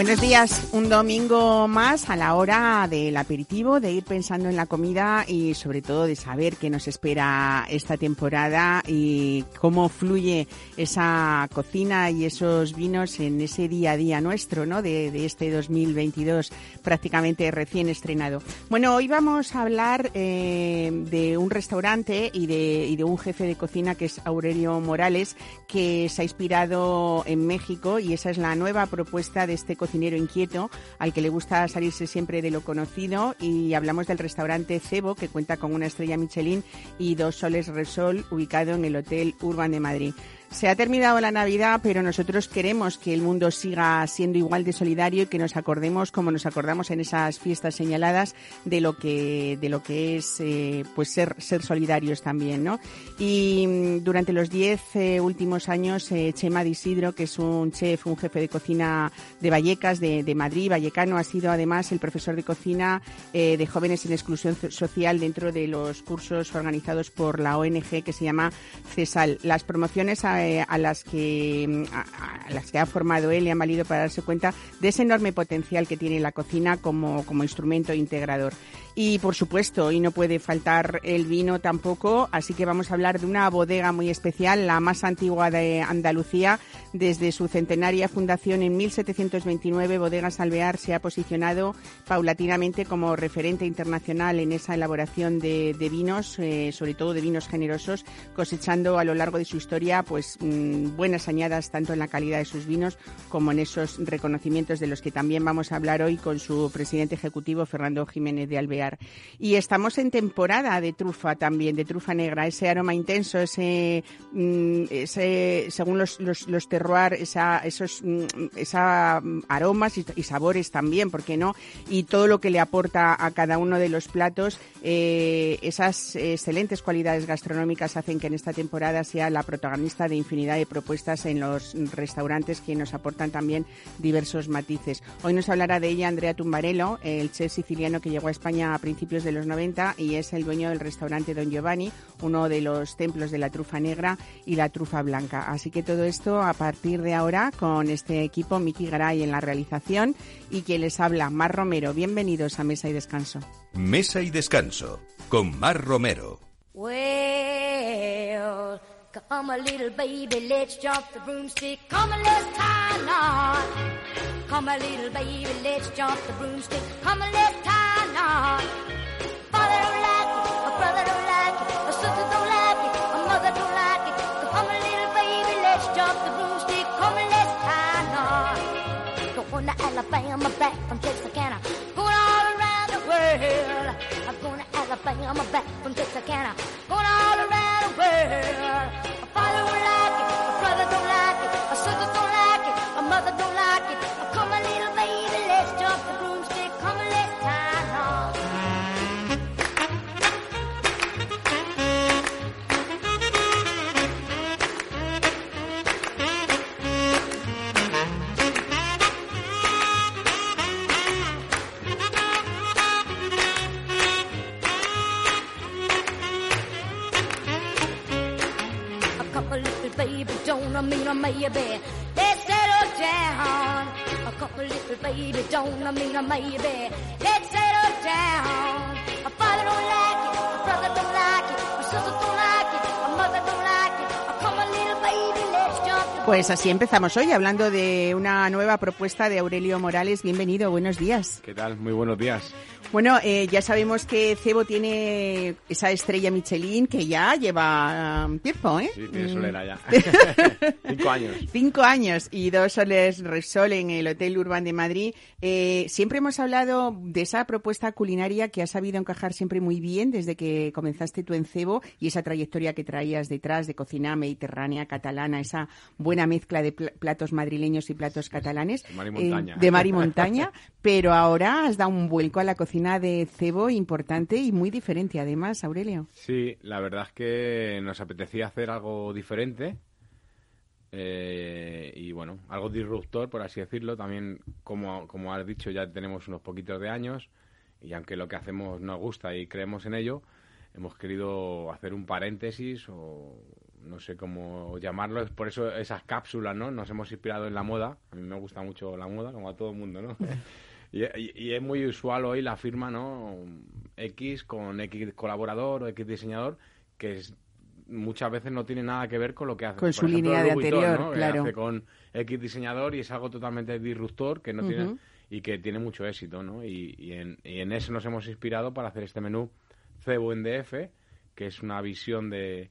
Buenos días, un domingo más a la hora del aperitivo, de ir pensando en la comida y sobre todo de saber qué nos espera esta temporada y cómo fluye esa cocina y esos vinos en ese día a día nuestro, ¿no? De, este 2022 prácticamente recién estrenado. Bueno, hoy vamos a hablar eh, de un restaurante y de, y de un jefe de cocina que es Aurelio Morales, que se ha inspirado en México y esa es la nueva propuesta de este cocinero inquieto al que le gusta salirse siempre de lo conocido y hablamos del restaurante Cebo que cuenta con una estrella Michelin y dos soles Resol ubicado en el Hotel Urban de Madrid. Se ha terminado la Navidad, pero nosotros queremos que el mundo siga siendo igual de solidario y que nos acordemos, como nos acordamos en esas fiestas señaladas, de lo que de lo que es eh, pues ser ser solidarios también, ¿no? Y mm, durante los diez eh, últimos años, eh, Chema de Isidro, que es un chef, un jefe de cocina de Vallecas, de, de Madrid, vallecano, ha sido además el profesor de cocina de jóvenes en exclusión social dentro de los cursos organizados por la ONG que se llama CESAL. Las promociones a eh, a las que a, las que ha formado él y han valido para darse cuenta de ese enorme potencial que tiene la cocina como, como instrumento integrador. Y por supuesto, y no puede faltar el vino tampoco, así que vamos a hablar de una bodega muy especial, la más antigua de Andalucía. Desde su centenaria fundación en 1729, Bodegas Alvear se ha posicionado paulatinamente como referente internacional en esa elaboración de, vinos, eh, sobre todo de vinos generosos, cosechando a lo largo de su historia pues mmm, buenas añadas tanto en la calidad de sus vinos como en esos reconocimientos de los que también vamos a hablar hoy con su presidente ejecutivo, Fernando Jiménez de Alvear. Y estamos en temporada de trufa también, de trufa negra, ese aroma intenso, ese, mm, según los, los, los terroir, esa, esos mm, esa aromas y, y, sabores también, ¿por qué no? Y todo lo que le aporta a cada uno de los platos, eh, esas excelentes cualidades gastronómicas hacen que en esta temporada sea la protagonista de infinidad de propuestas en los restaurantes que nos aportan también diversos matices. Hoy nos hablará de ella Andrea Tumbarello, el chef siciliano que llegó a España a principios de los 90 y es el dueño del restaurante Don Giovanni, uno de los templos de la trufa negra y la trufa blanca. Así que todo esto a partir de ahora con este equipo, Miki Garay en la realización y quien les habla, Mar Romero. Bienvenidos a Mesa y Descanso. Mesa y Descanso con Mar Romero. Well, come a little baby, let's jump the broomstick. Come and let's tie a knot. Come a little baby, let's jump the broomstick. Come and let's tie a knot. Father don't like it, a brother don't like it, a sister don't like it, a mother don't like it. So come a little baby, let's jump the broomstick. Come and let's tie a knot. Going to Alabama, back from Texarkana. Going all around the world. I'm going to Alabama, back from Texarkana. Going all around yeah. Maybe. Let's settle down. A couple little baby don't I mean a maybe. Let's settle down. A father don't like it, a brother don't like it, a sister don't like it, a mother don't like it. A come a little baby, let's jump. the Pues así empezamos hoy hablando de una nueva propuesta de Aurelio Morales. Bienvenido, buenos días. ¿Qué tal? Muy buenos días. Bueno, eh, ya sabemos que Cebo tiene esa estrella Michelin que ya lleva um, tiempo, ¿eh? Sí, tiene Mm. solera ya. Cinco años. Cinco años y dos soles Resol en el Hotel Urban de Madrid. Eh, siempre hemos hablado de esa propuesta culinaria que ha sabido encajar siempre muy bien desde que comenzaste tú en Cebo y esa trayectoria que traías detrás de cocina mediterránea, catalana, esa buena mezcla de pl- platos madrileños y platos catalanes. De mar y montaña. Eh, de mar y montaña. pero ahora has dado un vuelco a la cocina de Cebo importante y muy diferente además, Aurelio. Sí, la verdad es que nos apetecía hacer algo diferente eh, y bueno, algo disruptor, por así decirlo. También, como, como has dicho, ya tenemos unos poquitos de años y aunque lo que hacemos nos gusta y creemos en ello, hemos querido hacer un paréntesis o no sé cómo llamarlo, es por eso esas cápsulas, ¿no? Nos hemos inspirado en la moda, a mí me gusta mucho la moda, como a todo el mundo, ¿no? y, y- y es muy usual hoy la firma, ¿no? X con X colaborador o X diseñador, que es- muchas veces no tiene nada que ver con lo que hace. Con Por su ejemplo, línea de Vuitton, anterior, ¿no? Que claro. hace con X diseñador y es algo totalmente disruptor que no tiene y que tiene mucho éxito, ¿no? Y, y en, y en eso nos hemos inspirado para hacer este menú cebo en DF, que es una visión de,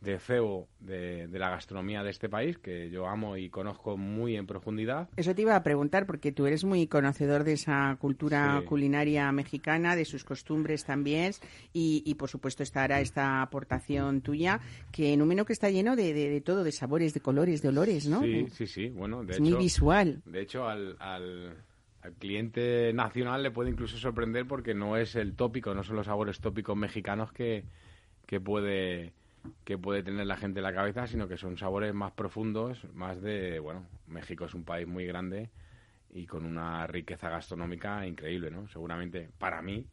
de cebo de, de la gastronomía de este país, que yo amo y conozco muy en profundidad. Eso te iba a preguntar porque tú eres muy conocedor de esa cultura Sí. culinaria mexicana, de sus costumbres también y, y, por supuesto estará esta aportación tuya que en un menú que está lleno de, de- de todo, de sabores, de colores, de olores, ¿no? Sí, sí, sí. Bueno, de es hecho, muy visual. De hecho, al, al, al cliente nacional le puede incluso sorprender porque no es el tópico, no son los sabores tópicos mexicanos que, que puede que puede tener la gente en la cabeza, sino que son sabores más profundos, más de, bueno, México es un país muy grande y con una riqueza gastronómica increíble, ¿no? Seguramente, para mí,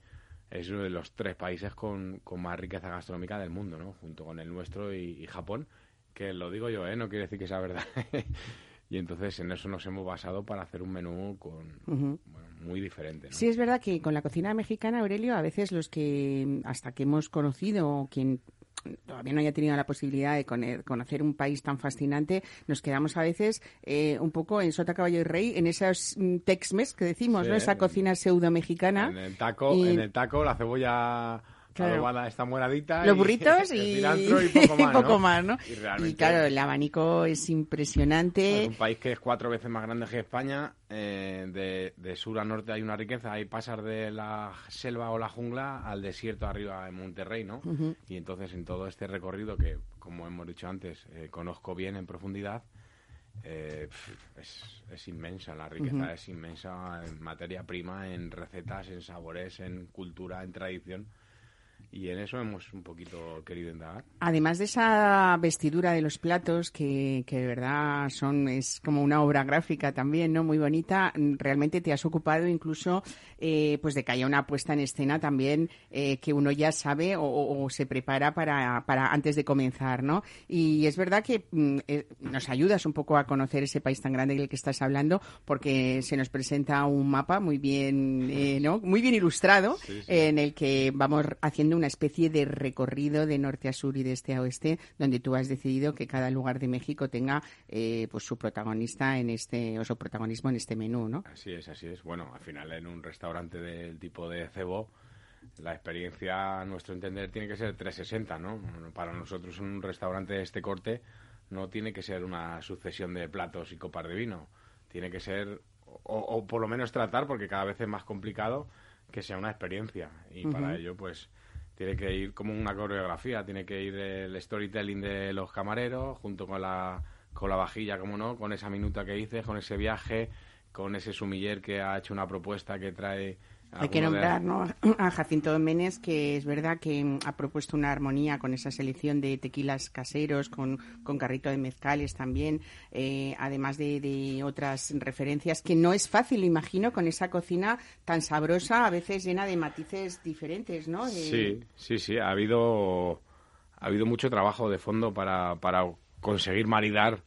es uno de los tres países con, con más riqueza gastronómica del mundo, ¿no? Junto con el nuestro y, y Japón, que lo digo yo, ¿eh? No quiere decir que sea verdad. y entonces en eso nos hemos basado para hacer un menú con, bueno, muy diferente, ¿no? Sí, es verdad que con la cocina mexicana, Aurelio, a veces los que, hasta que hemos conocido, o quien todavía no haya tenido la posibilidad de conocer un país tan fascinante, nos quedamos a veces eh, un poco en sota, caballo y rey, en esos mm, Tex-Mex que decimos, Sí, ¿no? Esa cocina pseudo-mexicana. En el taco, Y- en el taco la cebolla Claro. adobada está moradita. Los y burritos y, y poco más, ¿no? más, ¿no? Y realmente- claro, el abanico es impresionante. Es un país que es cuatro veces más grande que España. eh, de, de sur a norte hay una riqueza. Hay pasar de la selva o la jungla al desierto arriba en Monterrey, ¿no? Y entonces en todo este recorrido que, como hemos dicho antes, eh, conozco bien en profundidad, eh, es, es inmensa. La riqueza es inmensa en materia prima, en recetas, en sabores, en cultura, en tradición. Y en eso hemos un poquito querido indagar. Además de esa vestidura de los platos, que, que de verdad son, es como una obra gráfica también, ¿no? Muy bonita, realmente te has ocupado incluso, eh, pues de que haya una puesta en escena también eh, que uno ya sabe o, o- se prepara para, para antes de comenzar, ¿no? Y es verdad que mm, eh, nos ayudas un poco a conocer ese país tan grande del que estás hablando, porque se nos presenta un mapa muy bien, eh, ¿no? Muy bien ilustrado, Sí, sí. en el que vamos haciendo una especie de recorrido de norte a sur y de este a oeste, donde tú has decidido que cada lugar de México tenga eh, pues su protagonista en este o su protagonismo en este menú, ¿no? Así es, así es. Bueno, al final en un restaurante del tipo de cebo, la experiencia, a nuestro entender, tiene que ser 360, ¿no? Para nosotros un restaurante de este corte no tiene que ser una sucesión de platos y copas de vino. Tiene que ser, o, o por lo menos tratar, porque cada vez es más complicado, que sea una experiencia. Y para ello, pues, tiene que ir como una coreografía, tiene que ir el storytelling de los camareros, junto con la, con la vajilla, como no, con esa minuta que hice, con ese viaje, con ese sumiller que ha hecho una propuesta que trae... Hay que nombrar ¿no? a Jacinto Doménez, que es verdad que mm, ha propuesto una armonía con esa selección de tequilas caseros, con, con carrito de mezcales también, eh, además de, de otras referencias, que no es fácil, imagino, con esa cocina tan sabrosa, a veces llena de matices diferentes, ¿no? Eh, Sí, sí, sí. Ha habido, ha habido mucho trabajo de fondo para, para conseguir maridar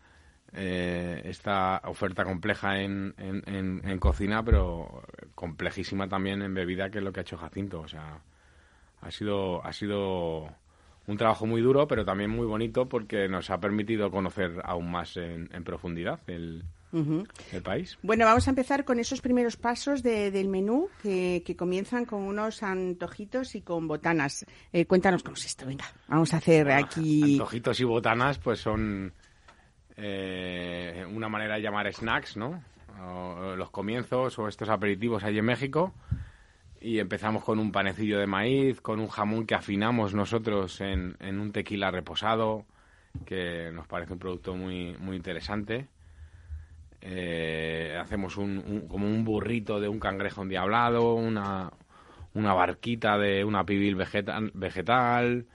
eh, esta oferta compleja en, en, en- en cocina, pero complejísima también en bebida, que es lo que ha hecho Jacinto. O sea, ha sido, ha sido un trabajo muy duro, pero también muy bonito porque nos ha permitido conocer aún más en, en profundidad el, el país. Bueno, vamos a empezar con esos primeros pasos de- del menú que, que comienzan con unos antojitos y con botanas. Eh, cuéntanos cómo es esto, venga. Vamos a hacer aquí... Antojitos y botanas, pues son eh, una manera de llamar snacks, ¿no? Los comienzos o estos aperitivos ahí en México. Y empezamos con un panecillo de maíz, con un jamón que afinamos nosotros en, un tequila reposado, que nos parece un producto muy, muy interesante. Eh, hacemos un, como un burrito de un cangrejo endiablado, una, una barquita de una pibil vegetal, vegetal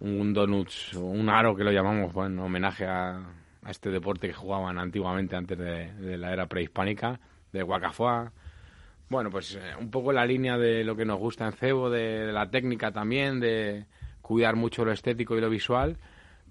un donuts, un aro que lo llamamos en homenaje a, a este deporte que jugaban antiguamente antes de, la era prehispánica, de Guacafoa. Bueno, pues eh, un poco la línea de lo que nos gusta en Cebo, de, la técnica también, de cuidar mucho lo estético y lo visual.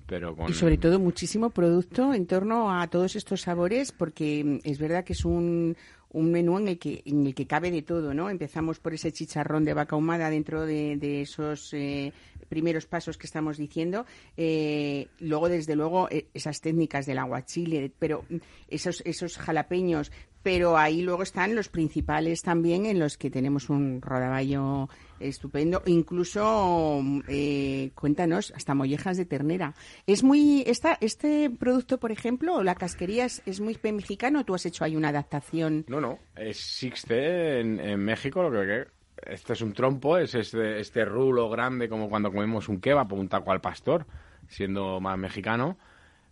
Pero con... Y sobre todo muchísimo producto en torno a todos estos sabores, porque mm, es verdad que es un, un menú en el que en el que cabe de todo, ¿no? Empezamos por ese chicharrón de vaca ahumada dentro de, esos eh, primeros pasos que estamos diciendo. Eh, luego, desde luego, eh, esas técnicas del aguachile, pero mm, esos esos jalapeños, pero ahí luego están los principales también en los que tenemos un rodaballo estupendo. Incluso, eh, cuéntanos, hasta mollejas de ternera. ¿Es muy, esta, este producto, por ejemplo, la casquería es, muy mexicano o tú has hecho ahí una adaptación? No, no, es Sixte en, en México, lo que este es un trompo, es este, este rulo grande como cuando comemos un kebab o un taco al pastor, siendo más mexicano,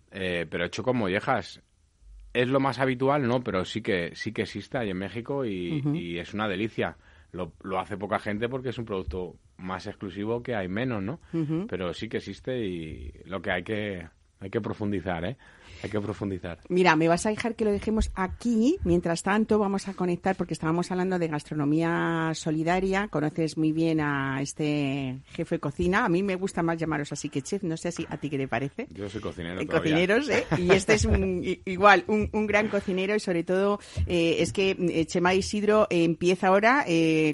eh, pero hecho con mollejas es lo más habitual, no, pero sí que sí que existe ahí en México y, es una delicia. Lo, lo, hace poca gente porque es un producto más exclusivo que hay menos, ¿no? Pero sí que existe y lo que hay que hay que profundizar, ¿eh? Hay que profundizar. Mira, me vas a dejar que lo dejemos aquí. Mientras tanto, vamos a conectar porque estábamos hablando de gastronomía solidaria. Conoces muy bien a este jefe de cocina. A mí me gusta más llamaros así que chef. No sé si a ti qué te parece. Yo soy cocinero. Eh, cocineros, ¿eh? Y este es igual, un, gran cocinero y sobre todo eh, es que eh, Chema Isidro empieza ahora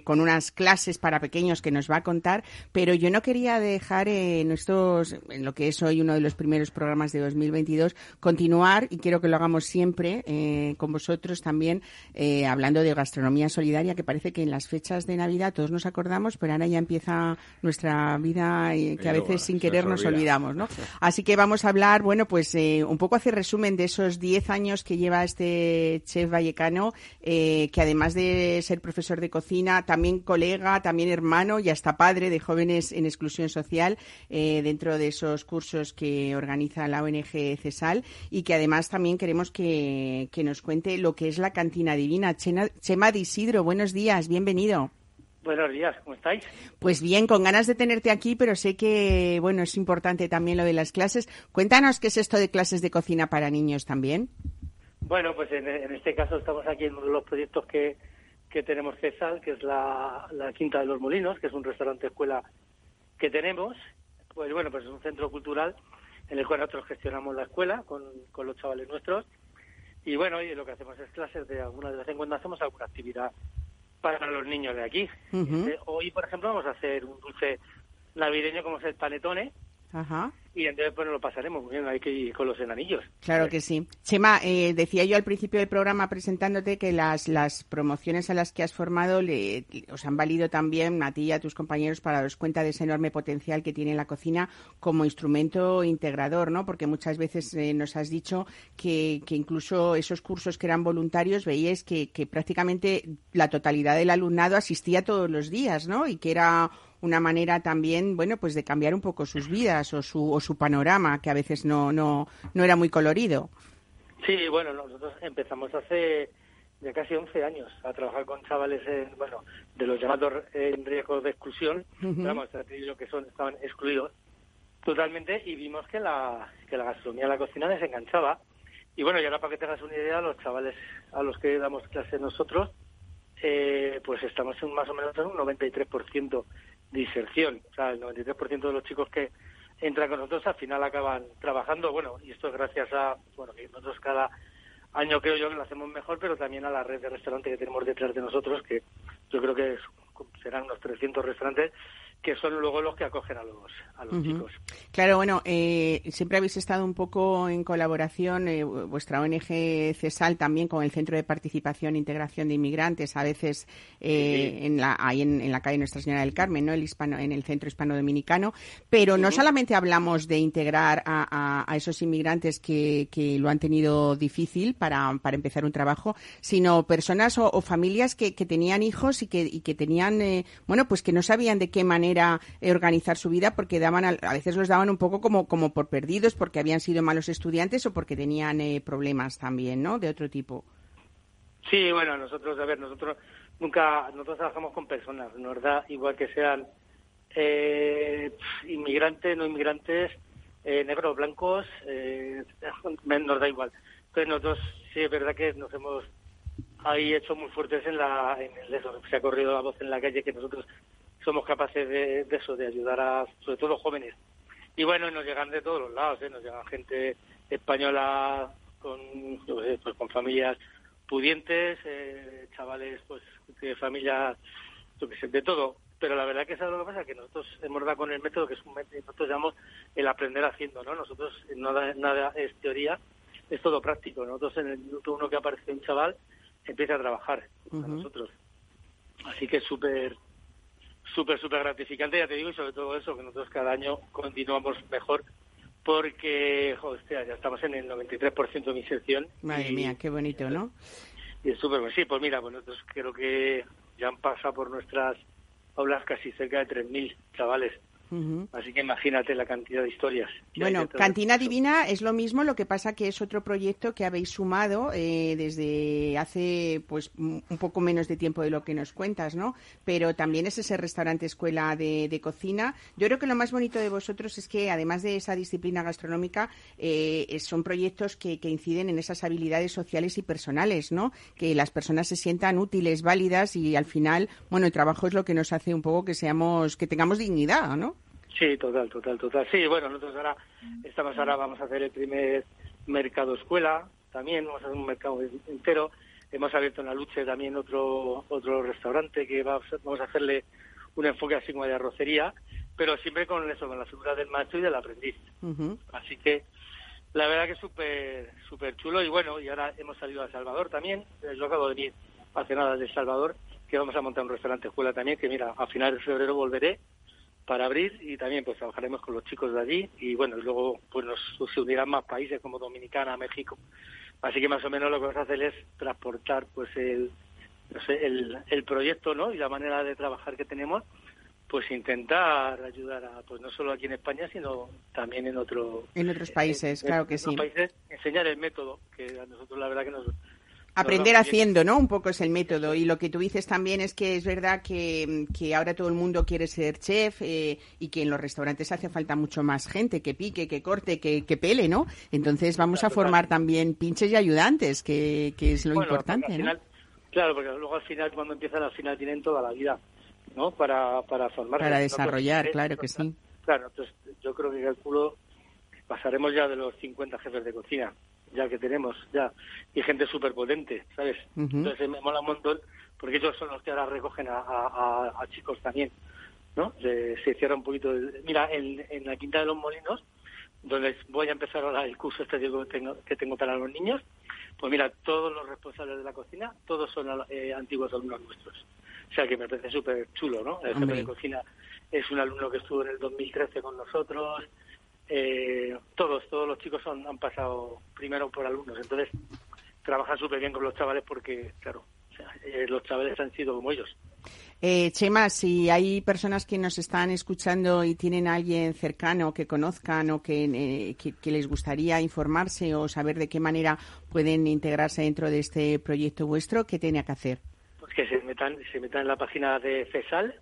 con unas clases para pequeños que nos va a contar, pero yo no quería dejar en estos, en lo que es hoy uno de los primeros programas de 2022, con continuar, y quiero que lo hagamos siempre eh, con vosotros también, eh, hablando de gastronomía solidaria, que parece que en las fechas de Navidad todos nos acordamos, pero ahora ya empieza nuestra vida eh, que a veces sin querer nos olvidamos, ¿no? Así que vamos a hablar, bueno, pues un poco hacer resumen de esos 10 años que lleva este chef vallecano, que además de ser profesor de cocina, también colega, también hermano y hasta padre de jóvenes en exclusión social dentro de esos cursos que organiza la ONG CESAL y que además también queremos que, nos cuente lo que es la cantina divina. Chema de Isidro, buenos días, bienvenido. Buenos días, ¿cómo estáis? Pues bien, con ganas de tenerte aquí, pero sé que, bueno, es importante también lo de las clases. Cuéntanos qué es esto de clases de cocina para niños también. Bueno, pues en, este caso estamos aquí en uno de los proyectos que, que tenemos CESAL, que es la, la Quinta de los Molinos, que es un restaurante escuela que tenemos. Pues bueno, pues es un centro cultural en el cual nosotros gestionamos la escuela con, con los chavales nuestros. Y bueno, y lo que hacemos es clases de alguna de vez en cuando hacemos alguna actividad para los niños de aquí. Eh, hoy, por ejemplo, vamos a hacer un dulce navideño como es el panetone, Ajá. Y entonces, pues lo pasaremos hay que ir con los enanillos. Claro que sí. Chema, eh, decía yo al principio del programa presentándote que las, las promociones a las que has formado le, os han valido también a ti y a tus compañeros para daros cuenta de ese enorme potencial que tiene la cocina como instrumento integrador, ¿no? Porque muchas veces eh, nos has dicho que, que, incluso esos cursos que eran voluntarios veíais que, que prácticamente la totalidad del alumnado asistía todos los días, ¿no? Y que era una manera también, bueno, pues de cambiar un poco sus vidas o su, o su panorama, que a veces no, no, no era muy colorido. Sí, bueno, nosotros empezamos hace ya casi 11 años a trabajar con chavales, en, bueno, de los llamados en riesgo de exclusión, uh que son, estaban excluidos totalmente y vimos que la, que la gastronomía, la cocina les enganchaba. Y bueno, y ahora para que tengas una idea, los chavales a los que damos clase nosotros, eh, pues estamos en más o menos en un 93% diserción. O sea, el 93% de los chicos que entran con nosotros al final acaban trabajando. Bueno, y esto es gracias a, bueno, que nosotros cada año creo yo que lo hacemos mejor, pero también a la red de restaurantes que tenemos detrás de nosotros, que yo creo que serán unos 300 restaurantes que son luego los que acogen a los, a los chicos. Claro, bueno, eh, siempre habéis estado un poco en colaboración, eh, vuestra ONG CESAL también con el Centro de Participación e Integración de Inmigrantes, a veces eh, en la, ahí en, la calle Nuestra Señora del Carmen, ¿no? el hispano, en el Centro Hispano Dominicano, pero no solamente hablamos de integrar a, a, esos inmigrantes que, que, lo han tenido difícil para, para empezar un trabajo, sino personas o, familias que, que, tenían hijos y que, y que tenían, bueno, pues que no sabían de qué manera eh, organizar su vida porque daban a, veces los daban un poco como, como por perdidos porque habían sido malos estudiantes o porque tenían eh, problemas también, ¿no? De otro tipo. Sí, bueno, nosotros, a ver, nosotros nunca, nosotros trabajamos con personas, ¿no? ¿verdad? Igual que sean eh, inmigrantes, no inmigrantes eh, negros, blancos, eh, nos da igual. Entonces nosotros sí es verdad que nos hemos ahí hecho muy fuertes en la en eso, se ha corrido la voz en la calle que nosotros somos capaces de, eso, de ayudar a sobre todo jóvenes. Y bueno, nos llegan de todos los lados, ¿eh? nos llega gente española con, pues con familias pudientes, eh, chavales pues de familias, de todo. Pero la verdad que es lo que pasa, que nosotros hemos dado con el método que es un método, nosotros llamamos el aprender haciendo, ¿no? Nosotros nada, nada es teoría, es todo práctico. Nosotros en el minuto uno que aparece un chaval, empieza a trabajar con nosotros. Así que es súper, súper, súper gratificante, ya te digo, y sobre todo eso, que nosotros cada año continuamos mejor porque, joder, ya estamos en el 93% de mi sección. Madre mía, qué bonito, ¿no? Y es súper bueno. Sí, pues mira, pues nosotros creo que ya han pasado por nuestras aulas casi cerca de 3.000 chavales Así que imagínate la cantidad de historias. Bueno, Cantina Divina es lo mismo, lo que pasa que es otro proyecto que habéis sumado eh, desde hace pues un poco menos de tiempo de lo que nos cuentas, ¿no? Pero también es ese restaurante escuela de, cocina. Yo creo que lo más bonito de vosotros es que además de esa disciplina gastronómica eh, son proyectos que, que inciden en esas habilidades sociales y personales, ¿no? Que las personas se sientan útiles, válidas y al final, bueno, el trabajo es lo que nos hace un poco que seamos, que tengamos dignidad, ¿no? Sí, total, total, total. Sí, bueno, nosotros ahora estamos ahora vamos a hacer el primer mercado escuela, también vamos a hacer un mercado entero. Hemos abierto en la lucha también otro otro restaurante que va, vamos a hacerle un enfoque así como de arrocería, pero siempre con eso, con la figura del maestro y del aprendiz. Así que la verdad que es súper súper chulo y bueno, y ahora hemos salido a Salvador también. Yo acabo de venir hace nada de Salvador, que vamos a montar un restaurante escuela también, que mira, a finales de febrero volveré para abrir y también pues trabajaremos con los chicos de allí y bueno y luego pues nos se unirán más países como Dominicana, México. Así que más o menos lo que vamos a hacer es transportar pues el no sé, el, el proyecto ¿no? y la manera de trabajar que tenemos pues intentar ayudar a pues no solo aquí en España sino también en otro en otros países claro que sí países, enseñar el método que a nosotros la verdad que nos Aprender haciendo, ¿no? Un poco es el método. Y lo que tú dices también es que es verdad que, que ahora todo el mundo quiere ser chef eh, y que en los restaurantes hace falta mucho más gente que pique, que corte, que, que pele, ¿no? Entonces vamos a formar también pinches y ayudantes, que, que es lo importante, ¿no? claro, porque luego al final, cuando empiezan, al final tienen toda la vida, ¿no? Para, para formarse. Para desarrollar, claro que sí. Claro, entonces yo creo que calculo pasaremos ya de los 50 jefes de cocina ya que tenemos ya y gente súper potente, ¿sabes? Entonces me mola un montón porque ellos son los que ahora recogen a, a, chicos también, ¿no? Se, cierra un poquito. Mira, en, en, la Quinta de los Molinos, donde voy a empezar ahora el curso este que tengo, que tengo para los niños, pues mira, todos los responsables de la cocina, todos son eh, antiguos alumnos nuestros. O sea que me parece súper chulo, ¿no? El jefe de cocina es un alumno que estuvo en el 2013 con nosotros, eh, todos, todos los chicos han, pasado primero por alumnos, entonces trabajan súper bien con los chavales porque, claro, eh, los chavales han sido como ellos. Eh, Chema, si hay personas que nos están escuchando y tienen a alguien cercano que conozcan o que, que, les gustaría informarse o saber de qué manera pueden integrarse dentro de este proyecto vuestro, ¿qué tiene que hacer? Pues que se metan, se metan en la página de CESAL,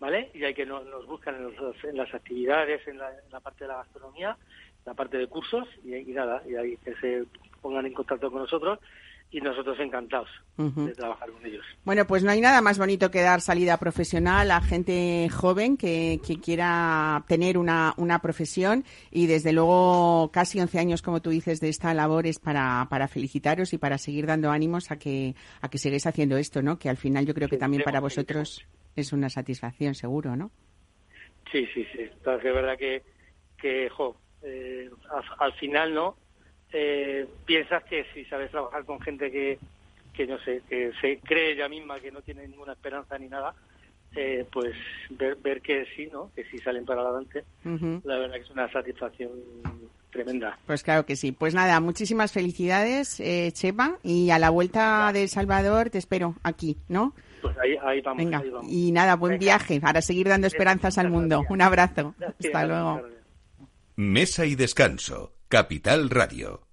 ¿vale? Y hay que nos, buscan en, las actividades, en la, parte de la gastronomía, la parte de cursos, y, nada, y ahí que se pongan en contacto con nosotros y nosotros encantados de trabajar con ellos. Bueno, pues no hay nada más bonito que dar salida profesional a gente joven que, quiera tener una, una, profesión y desde luego casi 11 años, como tú dices, de esta labor es para, para felicitaros y para seguir dando ánimos a que, a que sigáis haciendo esto, ¿no? Que al final yo creo que también para vosotros es una satisfacción, seguro, ¿no? Sí, sí, sí. Entonces, es verdad que, que jo, eh, al, final, ¿no? Eh, piensas que si sabes trabajar con gente que, que, no sé, que se cree ella misma que no tiene ninguna esperanza ni nada, eh, pues ver, ver que sí, ¿no? Que sí salen para adelante, la verdad que es una satisfacción tremenda. Pues claro que sí. Pues nada, muchísimas felicidades, eh, Chepa, y a la vuelta de El Salvador te espero aquí, ¿no? Pues ahí, vamos, Venga. Y nada, buen viaje para seguir dando esperanzas al mundo. Un abrazo. Hasta luego. Mesa y descanso. Capital Radio.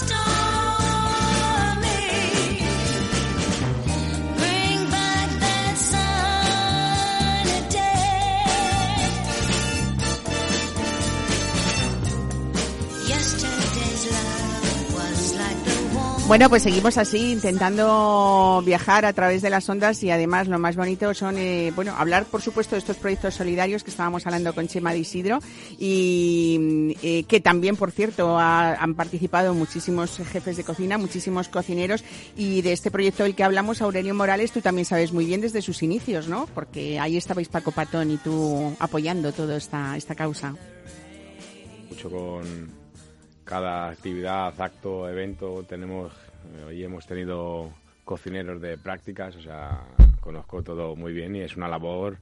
Oh Bueno, pues seguimos así intentando viajar a través de las ondas y además lo más bonito son, eh, bueno, hablar por supuesto de estos proyectos solidarios que estábamos hablando con Chema de Isidro y eh, que también, por cierto, ha- han participado muchísimos jefes de cocina, muchísimos cocineros y de este proyecto del que hablamos, Aurelio Morales, tú también sabes muy bien desde sus inicios, ¿no? Porque ahí estabais Paco Patón y tú apoyando toda esta, esta causa. mucho con cada actividad, acto, evento. Tenemos, hoy hemos tenido cocineros de prácticas, o sea, conozco todo muy bien y es una labor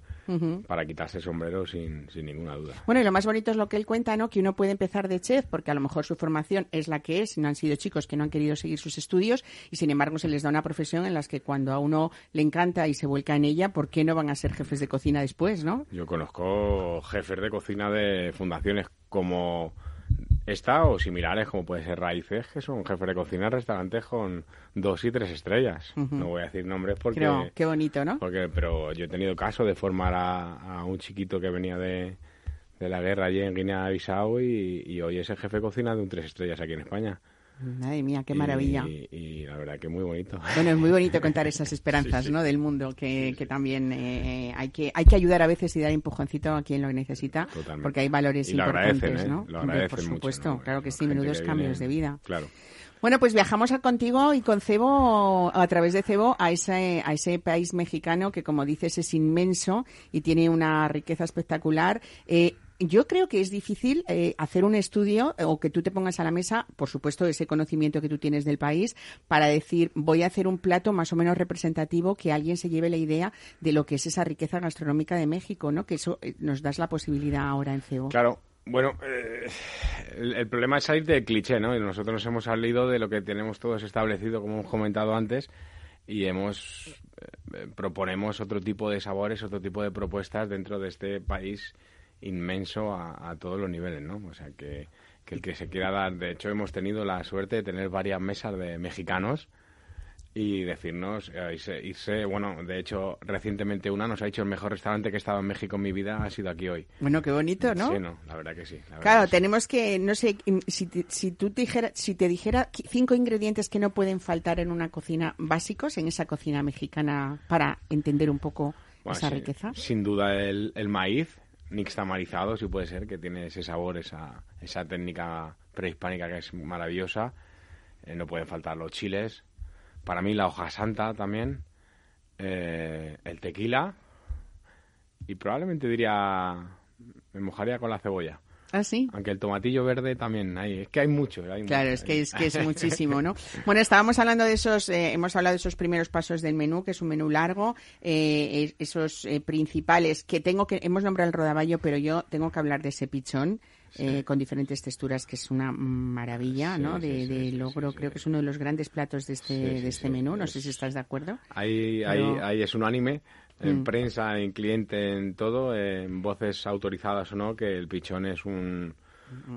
para quitarse el sombrero sin, sin ninguna duda. Bueno, y lo más bonito es lo que él cuenta, ¿no? Que uno puede empezar de chef, porque a lo mejor su formación es la que es, no han sido chicos que no han querido seguir sus estudios, y sin embargo se les da una profesión en la que cuando a uno le encanta y se vuelca en ella, ¿por qué no van a ser jefes de cocina después, no? Yo conozco jefes de cocina de fundaciones como esta o similares, como puede ser Raíces, que son jefes de cocina de restaurantes con dos y tres estrellas. No voy a decir nombres porque... Creo, qué bonito, ¿no? Porque, pero yo he tenido caso de formar a, a un chiquito que venía de, de la guerra allí en Guinea-Bissau y, y hoy es el jefe de cocina de un tres estrellas aquí en España. Madre mía, qué maravilla. Y, y la verdad que muy bonito. Bueno, es muy bonito contar esas esperanzas, Sí, sí. ¿no? Del mundo, que, que también eh, hay que hay que ayudar a veces y dar empujoncito a quien lo necesita, Totalmente. porque hay valores Y importantes, ¿eh? ¿no? Lo Hombre, por mucho, supuesto, ¿no? claro que La sí, menudos que cambios viene- de vida. Claro. Bueno, pues viajamos a contigo y con Cebo, a través de Cebo, a ese, a ese país mexicano que, como dices, es inmenso y tiene una riqueza espectacular. Eh, yo creo que es difícil eh, hacer un estudio eh, o que tú te pongas a la mesa, por supuesto, ese conocimiento que tú tienes del país, para decir, voy a hacer un plato más o menos representativo que alguien se lleve la idea de lo que es esa riqueza gastronómica de México, ¿no? Que eso eh, nos das la posibilidad ahora en Cebo. Claro. Bueno, eh, el, problema es salir del cliché, ¿no? Y nosotros nos hemos salido de lo que tenemos todos establecido, como hemos comentado antes, y hemos proponemos otro tipo de sabores, otro tipo de propuestas dentro de este país inmenso a, a todos los niveles, ¿no? O sea, que, que el que se quiera dar... De hecho, hemos tenido la suerte de tener varias mesas de mexicanos y decirnos, eh, irse, irse- bueno, de hecho, recientemente una nos ha dicho el mejor restaurante que he estado en México en mi vida ha sido aquí hoy. Bueno, qué bonito, ¿no? Sí, no, la verdad que sí. verdad Claro, que sí. tenemos que, no sé, si, si tú te dijera, si te dijera cinco ingredientes que no pueden faltar en una cocina básicos, en esa cocina mexicana, para entender un poco Bueno, esa sí, riqueza. Sin duda el, el maíz, nixtamarizado, si puede ser, que tiene ese sabor, esa, esa técnica prehispánica que es maravillosa. Eh, no pueden faltar los chiles. Para mí la hoja santa también. Eh, el tequila. Y probablemente diría, me mojaría con la cebolla. Ah, sí. Aunque el tomatillo verde también hay. Es que hay mucho. hay Claro, mucho, es que hay- es que es muchísimo, ¿no? Bueno, estábamos hablando de esos, eh, hemos hablado de esos primeros pasos del menú, que es un menú largo, eh, es- esos eh, principales que tengo que hemos nombrado el rodaballo, pero yo tengo que hablar de ese pichón. eh, con diferentes texturas que es una maravilla, Sí, ¿no? sí, De, sí, de sí, logro, sí, creo sí. que es uno de los grandes platos de este, Sí, sí, de este sí, menú. No sé si estás de acuerdo. Ahí, Pero- ahí, ahí es unánime, en Mm. prensa, en cliente, en todo, en voces autorizadas o no, que el pichón es un...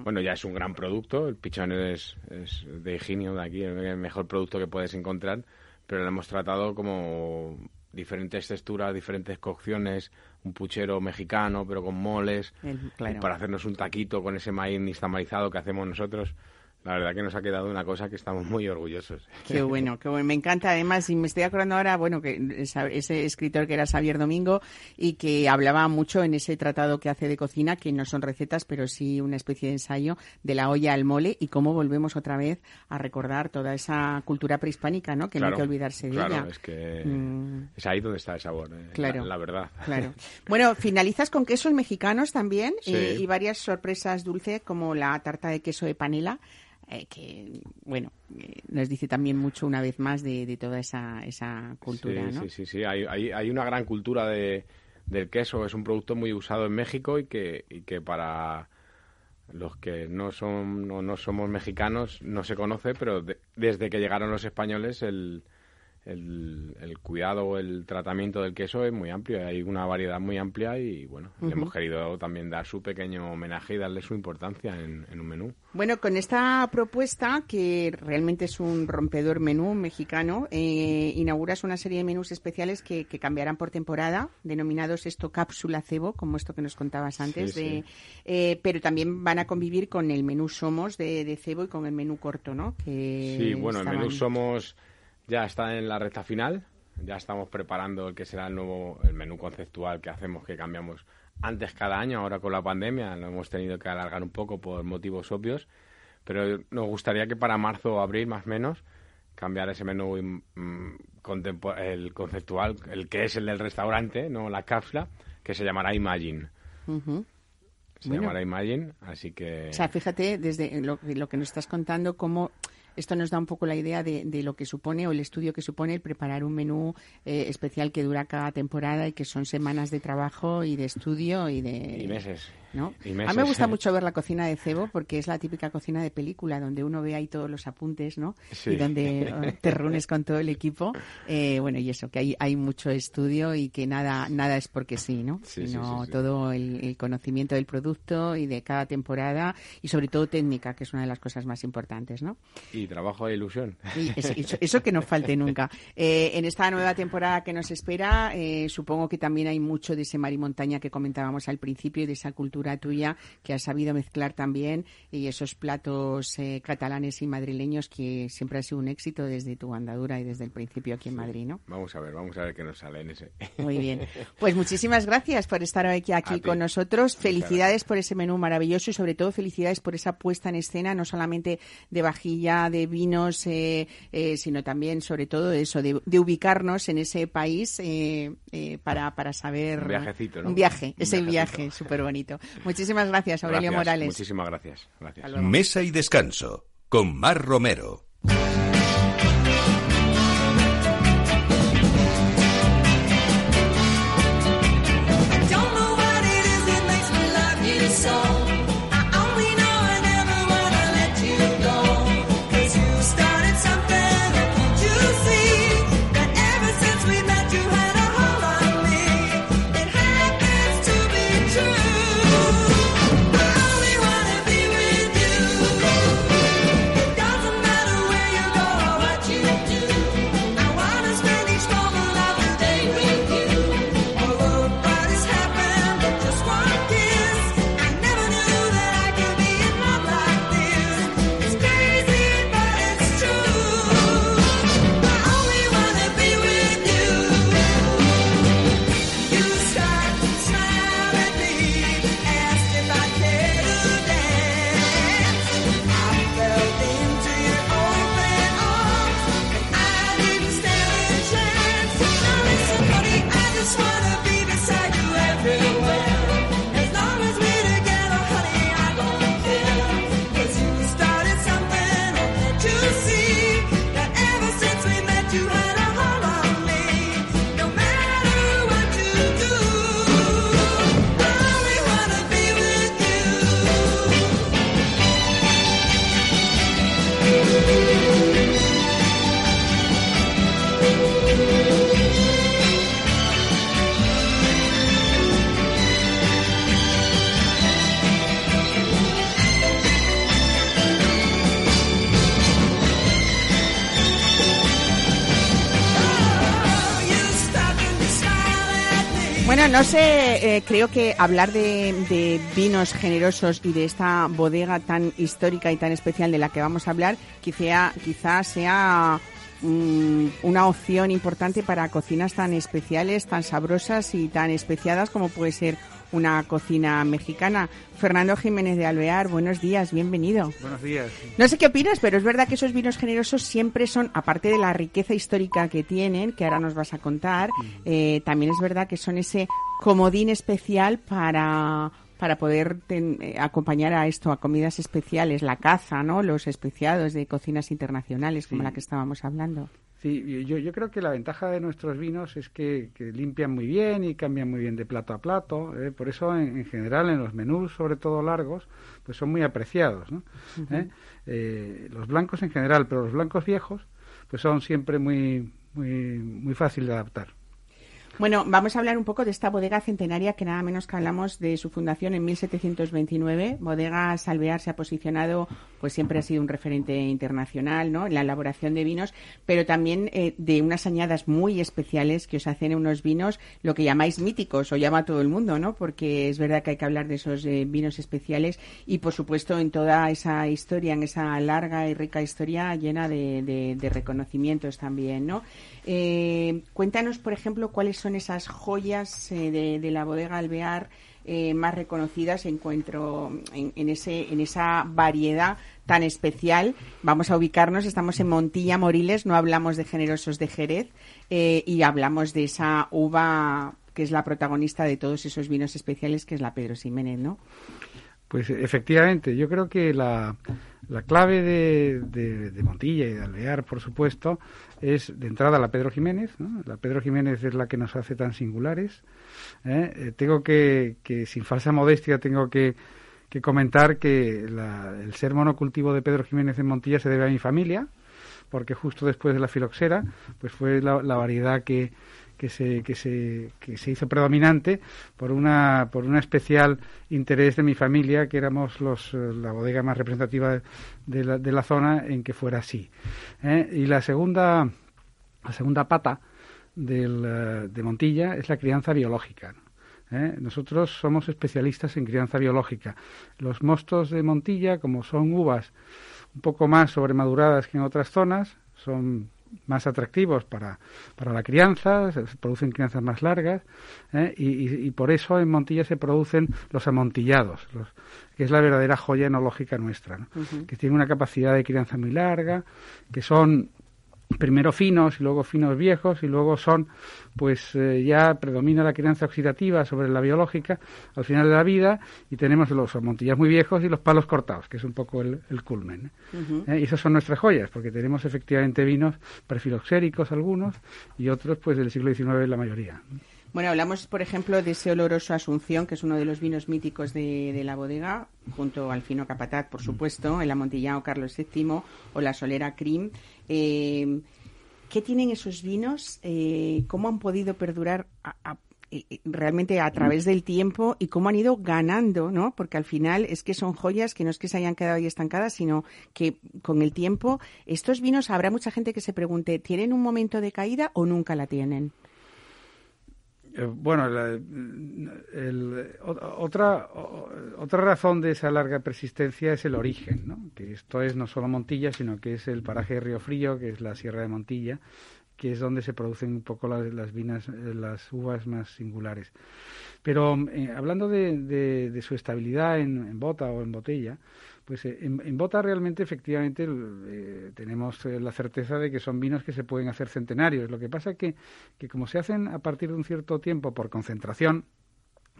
Bueno, ya es un gran producto, el pichón es, es de Higinio de aquí, el mejor producto que puedes encontrar, pero lo hemos tratado como diferentes texturas, diferentes cocciones, un puchero mexicano, pero con moles, El- claro. para hacernos un taquito con ese maíz nixtamalizado que hacemos nosotros. La verdad que nos ha quedado una cosa que estamos muy orgullosos. Qué bueno, qué bueno. Me encanta además, y me estoy acordando ahora, bueno, que ese escritor que era Xavier Domingo y que hablaba mucho en ese tratado que hace de cocina, que no son recetas, pero sí una especie de ensayo de la olla al mole y cómo volvemos otra vez a recordar toda esa cultura prehispánica, ¿no? Que no hay que olvidarse de claro, ella. es que Mm. es ahí donde está el sabor, eh, Claro. la, la verdad. Claro. Bueno, finalizas con quesos mexicanos también Sí. eh, y varias sorpresas dulces como la tarta de queso de panela, eh, que, bueno, eh, nos dice también mucho una vez más de, de toda esa, esa cultura, sí, ¿no? sí, sí, sí. Hay, hay, hay una gran cultura de, del queso. Es un producto muy usado en México y que, y que para los que no son no, no somos mexicanos no se conoce, pero de- desde que llegaron los españoles el, el, el cuidado o el tratamiento del queso es muy amplio. Hay una variedad muy amplia y bueno, le hemos querido también dar su pequeño homenaje y darle su importancia en, en un menú. Bueno, con esta propuesta, que realmente es un rompedor menú mexicano, eh, inauguras una serie de menús especiales que, que cambiarán por temporada, denominados esto cápsula cebo, como esto que nos contabas antes, Sí, de, sí. eh, pero también van a convivir con el menú Somos de, de cebo y con el menú corto, ¿no? Que Sí, bueno, el menú Somos ya está en la recta final. Ya estamos preparando el que será el nuevo el menú conceptual que hacemos, que cambiamos antes cada año. Ahora con la pandemia lo hemos tenido que alargar un poco por motivos obvios. Pero nos gustaría que para marzo o abril, más o menos, cambiar ese menú mm, contempo- el conceptual, el que es el del restaurante, no la cápsula, que se llamará Imagine. Ujú. Se Bueno. llamará Imagine, así que... O sea, fíjate, desde lo, lo que nos estás contando, cómo esto nos da un poco la idea de, de lo que supone o el estudio que supone el preparar un menú eh, especial que dura cada temporada y que son semanas de trabajo y de estudio y de... y meses. A mí me gusta mucho ver la cocina de Cebo porque es la típica cocina de película donde uno ve ahí todos los apuntes, ¿no? Sí. Y donde eh, te reúnes con todo el equipo. Eh, bueno, y eso, que hay, hay mucho estudio y que nada, nada es porque sí, ¿no? Sí, Sino todo el, el conocimiento del producto y de cada temporada y sobre todo técnica, que es una de las cosas más importantes, ¿no? Y trabajo de ilusión. Y eso, eso- eso que no falte nunca. Eh, en esta nueva temporada que nos espera, eh, supongo que también hay mucho de ese mar y montaña que comentábamos al principio y de esa cultura tuya que has sabido mezclar también y esos platos eh, catalanes y madrileños que siempre ha sido un éxito desde tu andadura y desde el principio aquí en Madrid, ¿no? Vamos a ver, vamos a ver qué nos sale en ese. Muy bien. Pues muchísimas gracias por estar hoy aquí, aquí con nosotros. Felicidades por ese menú maravilloso y sobre todo felicidades por esa puesta en escena, no solamente de vajilla, de vinos, eh, eh, sino también sobre todo eso, de, de ubicarnos en ese país eh, eh, para, para saber... Un viajecito, ¿no? Un viaje, Un ese viajecito. viaje súper bonito. Muchísimas gracias, Aurelio Gracias, Morales. Muchísimas gracias. gracias. Mesa y descanso con Mar Romero. No sé, eh, creo que hablar de, vinos generosos y de esta bodega tan histórica y tan especial de la que vamos a hablar, quizá, quizá sea mm, una opción importante para cocinas tan especiales, tan sabrosas y tan especiadas como puede ser una cocina mexicana. Fernando Jiménez de Alvear, buenos días, bienvenido. Buenos días. No sé qué opinas, pero es verdad que esos vinos generosos siempre son, aparte de la riqueza histórica que tienen, que ahora nos vas a contar, eh, también es verdad que son ese comodín especial para para poder ten- eh, acompañar a esto, a comidas especiales, la caza, ¿no? Los especiados de cocinas internacionales, como Sí. la que estábamos hablando. Sí, yo, yo creo que la ventaja de nuestros vinos es que, que limpian muy bien y cambian muy bien de plato a plato. ¿eh? Por eso, en, en general, en los menús, sobre todo largos, pues son muy apreciados. ¿no? ¿Eh? Eh, los blancos en general, pero los blancos viejos, pues son siempre muy, muy, muy fácil de adaptar. Bueno, vamos a hablar un poco de esta bodega centenaria que nada menos que hablamos de su fundación en 1729. Bodega Salvear se ha posicionado, pues siempre ha sido un referente internacional, ¿no? En la elaboración de vinos, pero también eh, de unas añadas muy especiales que os hacen unos vinos, lo que llamáis míticos, o llama todo el mundo, ¿no? Porque es verdad que hay que hablar de esos eh, vinos especiales y, por supuesto, en toda esa historia, en esa larga y rica historia llena de- de reconocimientos también, ¿no? Eh, cuéntanos, por ejemplo, cuáles son esas joyas eh, de, de la bodega Alvear eh, más reconocidas encuentro en, en ese en esa variedad tan especial. Vamos a ubicarnos, estamos en Montilla, Moriles, no hablamos de generosos de Jerez eh, y hablamos de esa uva que es la protagonista de todos esos vinos especiales, que es la Pedro Ximénez, ¿no? Pues efectivamente, yo creo que la, la clave de, de- de Montilla y de Alvear, por supuesto, es de entrada la Pedro Jiménez. ¿no? La Pedro Jiménez es la que nos hace tan singulares. ¿eh? Eh, tengo que, que, sin falsa modestia, tengo que, que comentar que la- el ser monocultivo de Pedro Jiménez en Montilla se debe a mi familia, porque justo después de la filoxera, pues fue la, la variedad que, que se, que se, que se hizo predominante por una, por un especial interés de mi familia, que éramos los, eh, la bodega más representativa de la, de la zona en que fuera así. ¿eh? Y la segunda, la segunda pata del, eh, de Montilla es la crianza biológica. ¿no? Nosotros somos especialistas en crianza biológica. Los mostos de Montilla, como son uvas un poco más sobremaduradas que en otras zonas, son más atractivos para, para la crianza, se producen crianzas más largas ¿eh? y, y- y por eso en Montilla se producen los amontillados, los- que es la verdadera joya enológica nuestra, ¿no? que tienen una capacidad de crianza muy larga, que son primero finos y luego finos viejos y luego son pues eh, ya predomina la crianza oxidativa sobre la biológica al final de la vida y tenemos los amontillas muy viejos y los palos cortados que es un poco el, el culmen ¿eh? ¿Eh? y esas son nuestras joyas porque tenemos efectivamente vinos prefiloxéricos algunos y otros pues del siglo XIX la mayoría Bueno, hablamos, por ejemplo, de ese oloroso Asunción, que es uno de los vinos míticos de, la bodega, junto al fino Capataz, por supuesto, el amontillado Carlos VII o la Solera Crim. Eh, ¿Qué tienen esos vinos? Eh, ¿Cómo han podido perdurar eh, eh, realmente a través del tiempo y cómo han ido ganando, ¿no? Porque al final es que son joyas que no es que se hayan quedado ahí estancadas, sino que con el tiempo estos vinos habrá mucha gente que se pregunte, ¿tienen un momento de caída o nunca la tienen? Eh, Bueno, la- otra, otra razón de esa larga persistencia es el origen, ¿no? que esto es no solo Montilla, sino que es el paraje de Río Frío, que es la Sierra de Montilla, que es donde se producen un poco las, las vinas, eh, las uvas más singulares. Pero eh, hablando de, de- de su estabilidad en, en bota o en botella, pues eh, en, bota realmente efectivamente eh, tenemos eh, la certeza de que son vinos que se pueden hacer centenarios. Lo que pasa que, que como se hacen a partir de un cierto tiempo por concentración,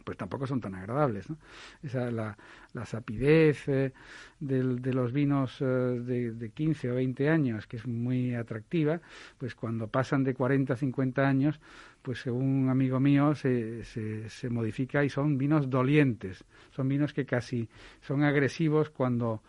pues tampoco son tan agradables. ¿no? Esa, la, la sapidez eh, de los vinos eh, de, de 15 o 20 años, que es muy atractiva, pues cuando pasan de 40 a 50 años, pues según un amigo mío se, se, se modifica y son vinos dolientes, son vinos que casi son agresivos cuando,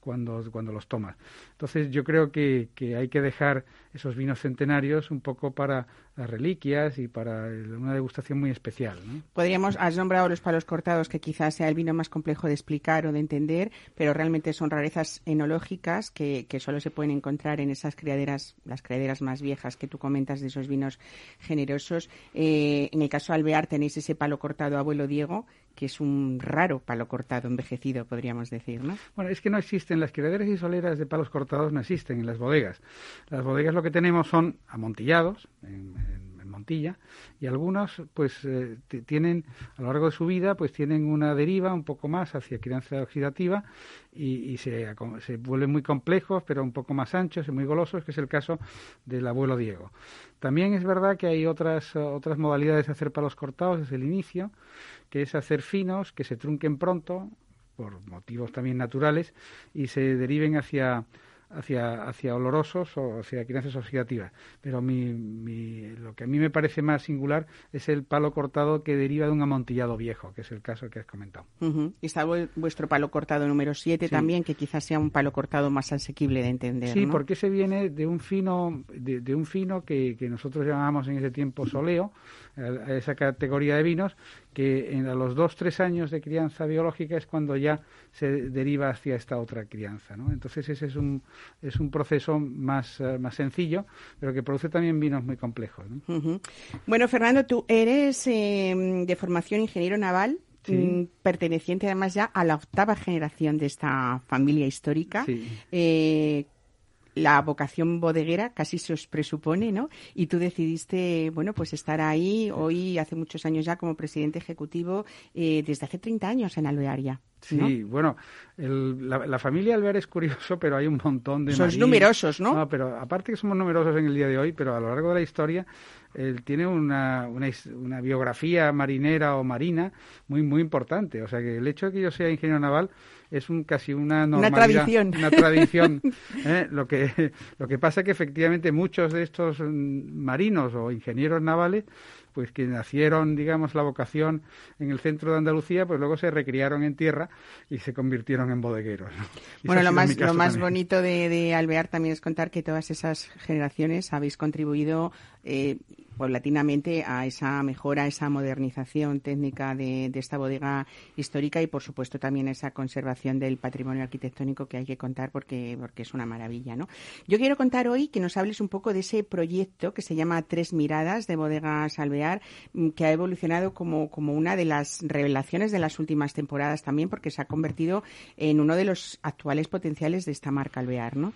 cuando, cuando los tomas. Entonces yo creo que, que hay que dejar esos vinos centenarios un poco para las reliquias y para una degustación muy especial. ¿no? Podríamos, has nombrado los palos cortados, que quizás sea el vino más complejo de explicar o de entender, pero realmente son rarezas enológicas que, que solo se pueden encontrar en esas criaderas, las criaderas más viejas que tú comentas de esos vinos generosos eh, en el caso de Alvear, tenéis ese palo cortado abuelo Diego, que es un raro palo cortado envejecido, podríamos decir, ¿no? Bueno, es que no existen, las criaderas y soleras de palos cortados no existen en las bodegas. Las bodegas lo que tenemos son amontillados en, Montilla y algunos pues eh, tienen a lo largo de su vida pues tienen una deriva un poco más hacia crianza oxidativa y, se, se vuelven muy complejos pero un poco más anchos y muy golosos que es el caso del abuelo Diego. También es verdad que hay otras otras modalidades de hacer palos cortados desde el inicio que es hacer finos que se trunquen pronto por motivos también naturales y se deriven hacia hacia, hacia olorosos o hacia crianzas oxidativas. Pero mi, mi- lo que a mí me parece más singular es el palo cortado que deriva de un amontillado viejo, que es el caso que has comentado. Y está vu- vuestro palo cortado número 7 Sí. también, que quizás sea un palo cortado más asequible de entender, Sí, ¿no? porque ese viene de un fino, de, de un fino que, que nosotros llamábamos en ese tiempo soleo, a esa categoría de vinos, que en, a los dos, tres años de crianza biológica es cuando ya se deriva hacia esta otra crianza. ¿no? Entonces ese es un, es un proceso más, eh, más sencillo, pero que produce también vinos muy complejos. Bueno, Fernando, tú eres eh, de formación ingeniero naval, Sí. mm, perteneciente además ya a la octava generación de esta familia histórica. Sí. Eh, la vocación bodeguera casi se os presupone, ¿no? Y tú decidiste, bueno, pues estar ahí hoy, hace muchos años ya, como presidente ejecutivo, eh, desde hace 30 años en Alvearia. ¿no? Sí, bueno, el- la, la familia Alvear es curioso, pero hay un montón de... Sois numerosos, ¿no? No, pero aparte que somos numerosos en el día de hoy, pero a lo largo de la historia, él tiene una, una, una biografía marinera o marina muy, muy importante. O sea que el hecho de que yo sea ingeniero naval es un casi una normalidad, tradición. Una tradición. ¿eh? Lo, que, lo que pasa que efectivamente muchos de estos mm, marinos o ingenieros navales pues que nacieron, digamos, la vocación en el centro de Andalucía, pues luego se recriaron en tierra y se convirtieron en bodegueros. Bueno, lo más, lo más también. bonito de, de Alvear también es contar que todas esas generaciones habéis contribuido eh, paulatinamente a esa mejora, a esa modernización técnica de, de esta bodega histórica y, por supuesto, también esa conservación del patrimonio arquitectónico que hay que contar porque, porque es una maravilla, ¿no? Yo quiero contar hoy que nos hables un poco de ese proyecto que se llama Tres Miradas de Bodegas Alvear, mm, que ha evolucionado como, como una de las revelaciones de las últimas temporadas también, porque se ha convertido en uno de los actuales potenciales de esta marca Alvear, ¿no?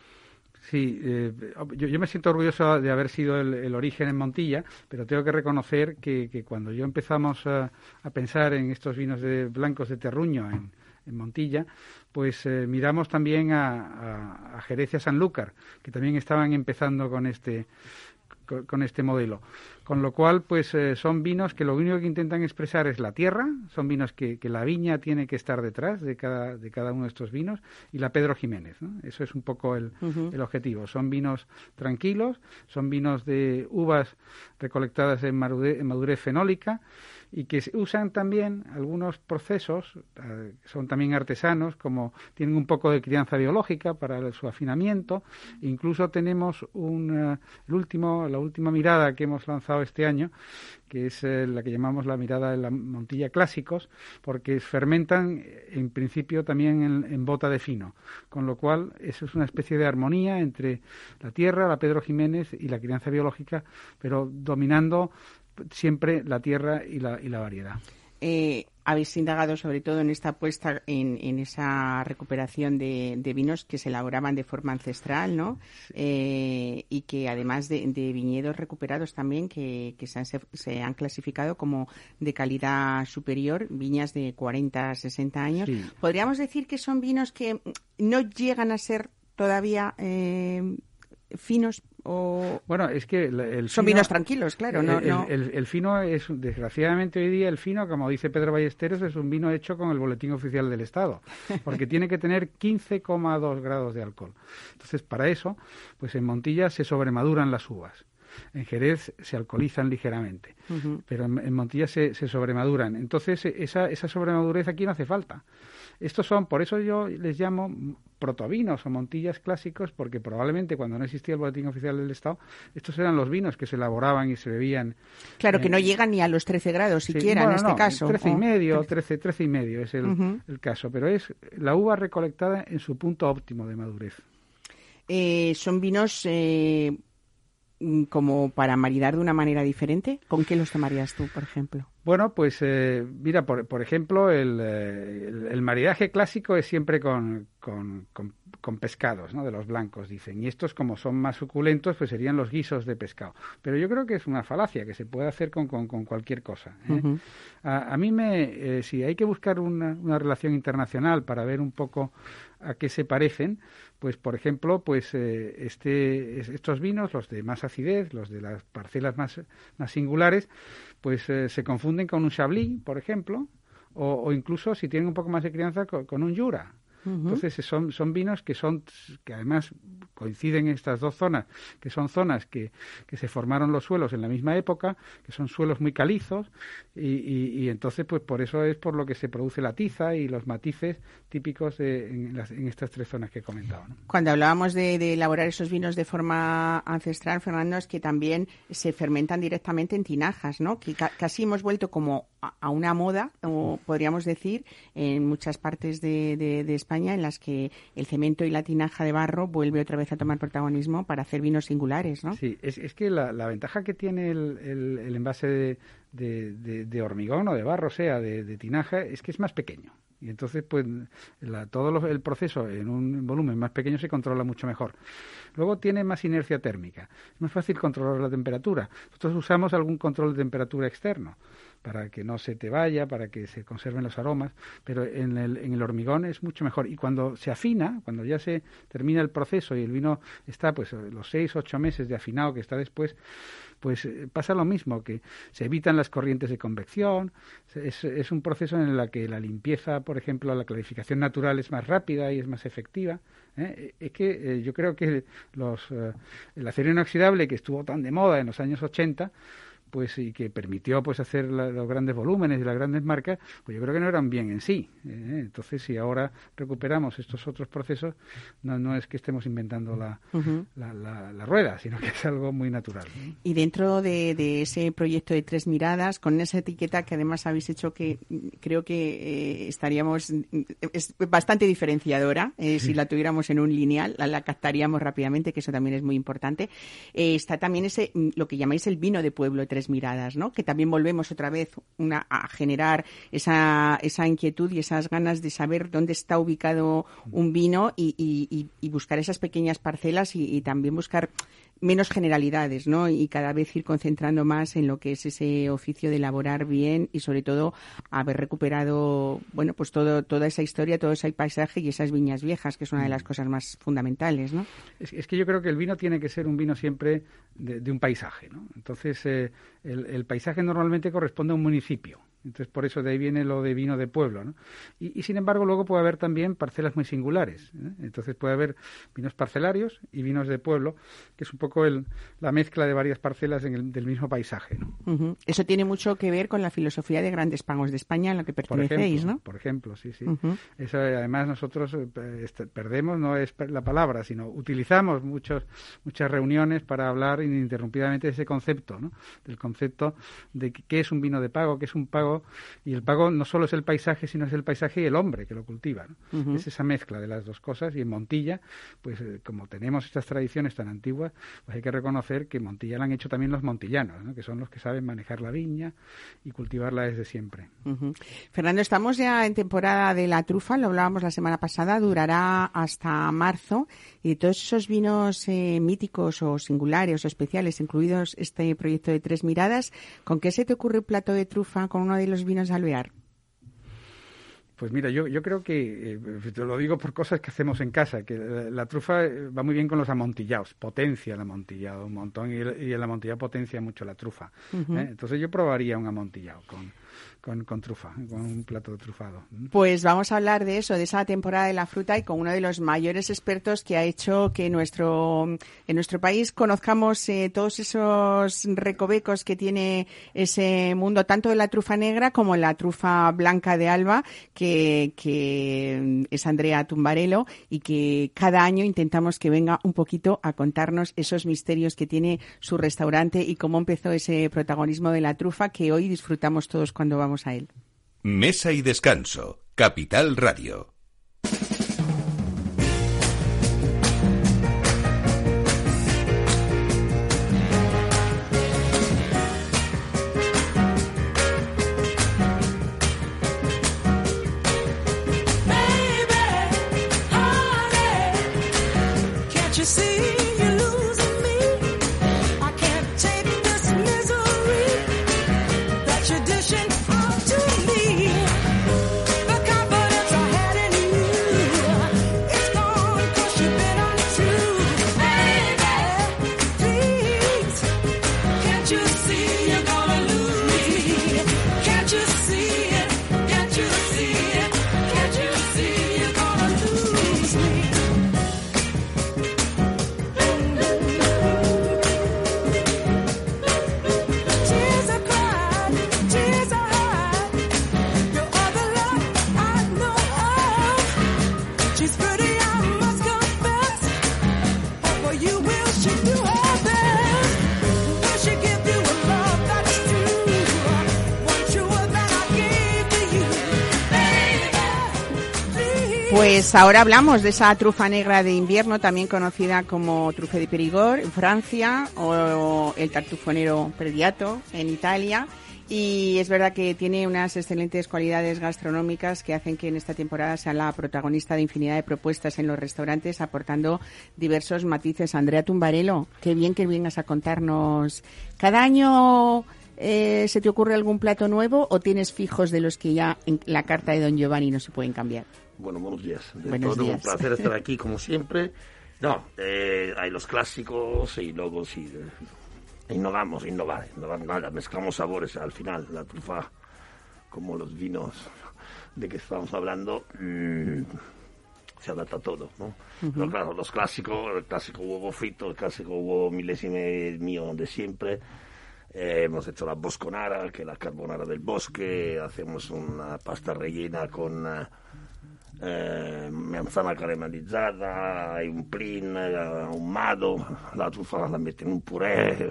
Sí, eh, yo, yo me siento orgulloso de haber sido el, origen en Montilla, pero tengo que reconocer que, que cuando yo empezamos a, a pensar en estos vinos de blancos de terruño en, en Montilla, pues eh, miramos también a, a, a Jerez Sanlúcar, que también estaban empezando con este con, este modelo. Con lo cual, pues eh, son vinos que lo único que intentan expresar es la tierra, son vinos que, que la viña tiene que estar detrás de cada, de cada uno de estos vinos, y la Pedro Jiménez. ¿no? Eso es un poco el, el objetivo. Son vinos tranquilos, son vinos de uvas recolectadas en madurez fenólica y que usan también algunos procesos, eh, son también artesanos, como tienen un poco de crianza biológica para su afinamiento. Incluso tenemos un, eh, el último, la última mirada que hemos lanzado este año, que es eh, la que llamamos la mirada de la Montilla Clásicos, porque fermentan en principio también en bota de fino, con lo cual eso es una especie de armonía entre la tierra, la Pedro Jiménez y la crianza biológica, pero dominando siempre la tierra y la, y la variedad. Eh, habéis indagado sobre todo en esta apuesta en, en esa recuperación de, de vinos que se elaboraban de forma ancestral, ¿no? Eh, y que además de, de viñedos recuperados también que, que se, han, se han clasificado como de calidad superior, viñas de 40, 60 años. Sí. Podríamos decir que son vinos que no llegan a ser todavía eh, finos o Bueno, es que el, el son fino- vinos tranquilos, claro, no, el, no. el- el fino es, desgraciadamente hoy día, el fino, como dice Pedro Ballesteros, es un vino hecho con el boletín oficial del Estado, porque tiene que tener 15,2 grados de alcohol. Entonces, para eso, pues en Montilla se sobremaduran las uvas. En Jerez se alcoholizan ligeramente, pero en, en Montilla se, se sobremaduran. Entonces, esa, esa sobremadurez aquí no hace falta. Estos son, por eso yo les llamo protovinos o montillas clásicos, porque probablemente cuando no existía el boletín oficial del Estado, estos eran los vinos que se elaboraban y se bebían. Claro, que eh, no llegan ni a los 13 grados Sí, siquiera bueno, en este no, caso. 13 y o- medio, 13, 13 y medio es el caso, pero es la uva recolectada en su punto óptimo de madurez. Eh, son vinos eh, mm, como para maridar de una manera diferente? ¿Con qué los tomarías tú, por ejemplo? Bueno, pues eh, mira, por, por ejemplo, el, eh, el, el maridaje clásico es siempre con, con, con- con pescados, ¿no? De los blancos, dicen. Y estos, como son más suculentos, pues serían los guisos de pescado. Pero yo creo que es una falacia, que se puede hacer con, con, con cualquier cosa. ¿eh? A, a mí me, eh, si hay que buscar una, una relación internacional para ver un poco a qué se parecen, pues por ejemplo, pues eh, este, es- estos vinos, los de más acidez, los de las parcelas más, más singulares, pues se confunden con un Chablis, por ejemplo, o, o incluso si tienen un poco más de crianza con, con un Entonces eh, son, son vinos que son que además coinciden en estas dos zonas, que son zonas que, que se formaron los suelos en la misma época, que son suelos muy calizos, y, y- y entonces pues por eso es por lo que se produce la tiza y los matices típicos de- en, las- en estas tres zonas que he comentado. ¿no? Cuando hablábamos de, de elaborar esos vinos de forma ancestral, Fernando, es que también se fermentan directamente en tinajas, ¿no? Que ca- casi hemos vuelto como a, a una moda, o podríamos decir, en muchas partes de, de- de España, en las que el cemento y la tinaja de barro vuelve otra vez a tomar protagonismo para hacer vinos singulares, ¿no? Sí, es, es que la, ventaja que tiene el, el- el envase de, de- hormigón o de barro, sea, de, tinaja, es que es más pequeño. Y entonces, pues, todo lo- el proceso en un volumen más pequeño se controla mucho mejor. Luego tiene más inercia térmica. Es más fácil controlar la temperatura. Nosotros usamos algún control de temperatura externo para que no se te vaya, para que se conserven los aromas, pero en el, en el hormigón es mucho mejor. Y cuando se afina, cuando ya se termina el proceso y el vino está, pues, los seis, ocho meses de afinado que está después, pues eh, pasa lo mismo, que se evitan las corrientes de convección, es, es un proceso en el que la limpieza, por ejemplo, la clarificación natural es más rápida y es más efectiva. ¿eh? Es que eh, yo creo que los, el acero inoxidable, que estuvo tan de moda en los años 80, pues y que permitió pues hacer la- los grandes volúmenes y las grandes marcas, pues yo creo que no eran bien en sí. ¿eh? Entonces, si ahora recuperamos estos otros procesos, no, no es que estemos inventando la, la, la- la rueda, sino que es algo muy natural. ¿no? Y dentro de, de ese proyecto de tres miradas, con esa etiqueta que además habéis hecho que creo que eh, estaríamos, es bastante diferenciadora, eh, si la tuviéramos en un lineal, la, captaríamos rápidamente, que eso también es muy importante. Está también ese, lo que llamáis el vino de pueblo de miradas, ¿no? Que también volvemos otra vez una, a generar esa, esa inquietud y esas ganas de saber dónde está ubicado un vino y, buscar esas pequeñas parcelas y también buscar menos generalidades, ¿no? Y cada vez ir concentrando más en lo que es ese oficio de elaborar bien y sobre todo haber recuperado, bueno, pues todo, toda esa historia, todo ese paisaje y esas viñas viejas, que es una de las cosas más fundamentales, ¿no? Es, es que yo creo que el vino tiene que ser un vino siempre de, de un paisaje, ¿no? Entonces, eh, el, el paisaje normalmente corresponde a un municipio. Entonces, por eso de ahí viene lo de vino de pueblo, ¿no? Y, y, sin embargo, luego puede haber también parcelas muy singulares. ¿eh? Entonces, puede haber vinos parcelarios y vinos de pueblo, que es un poco el, la mezcla de varias parcelas en el, del mismo paisaje. Eso tiene mucho que ver con la filosofía de grandes pagos de España a la que Por pertenecéis, ejemplo, ¿no? por ejemplo, sí, sí. Eso, eh, además, nosotros eh, este, perdemos, no es la palabra, sino utilizamos muchos, muchas reuniones para hablar ininterrumpidamente de ese concepto, ¿no? Del concepto de qué es un vino de pago, qué es un pago, y el pago no solo es el paisaje, sino es el paisaje y el hombre que lo cultiva. Es esa mezcla de las dos cosas, y en Montilla, pues eh, como tenemos estas tradiciones tan antiguas, pues hay que reconocer que Montilla la han hecho también los montillanos, ¿no? Que son los que saben manejar la viña y cultivarla desde siempre. Fernando, estamos ya en temporada de la trufa, lo hablábamos la semana pasada, durará hasta marzo y todos esos vinos eh, míticos o singulares o especiales, incluidos este proyecto de Tres Miradas, ¿con qué se te ocurre un plato de trufa con uno de los vinos de alvear? Pues mira, yo, yo creo que, eh, te lo digo por cosas que hacemos en casa, que la, la trufa eh, va muy bien con los amontillados, potencia el amontillado un montón y el, y el amontillado potencia mucho la trufa. ¿eh? Entonces yo probaría un amontillado con, con, con trufa, con un plato trufado. Pues vamos a hablar de eso, de esa temporada de la fruta y con uno de los mayores expertos que ha hecho que nuestro, en nuestro país conozcamos eh, todos esos recovecos que tiene ese mundo, tanto de la trufa negra como la trufa blanca de Alba, que, que es Andrea Tumbarelo y que cada año intentamos que venga un poquito a contarnos esos misterios que tiene su restaurante y cómo empezó ese protagonismo de la trufa que hoy disfrutamos todos cuando vamos a él. Mesa y descanso. Capital Radio. Pues ahora hablamos de esa trufa negra de invierno, también conocida como trufe de Perigord en Francia o el tartufonero prediato en Italia. Y es verdad que tiene unas excelentes cualidades gastronómicas que hacen que en esta temporada sea la protagonista de infinidad de propuestas en los restaurantes, aportando diversos matices. Andrea Tumbarelo, qué bien que vengas a contarnos. ¿Cada año eh, se te ocurre algún plato nuevo o tienes fijos de los que ya en la carta de Don Giovanni no se pueden cambiar? Bueno, buenos días. De Buenos todo días. un placer estar aquí como siempre. No, eh, hay los clásicos y luego sí, eh, innovamos, innovar, innovar nada, mezclamos sabores al final, la trufa, como los vinos de que estamos hablando, mm, se adapta a todo, ¿no? Pero claro, los clásicos, el clásico huevo frito, el clásico huevo milésime mío de siempre, eh, hemos hecho la bosconara, que es la carbonara del bosque, hacemos una pasta rellena con... eh, eh, manzana caramellizzata, hay un plin, eh, ahumado, la trufa la mete en un puré.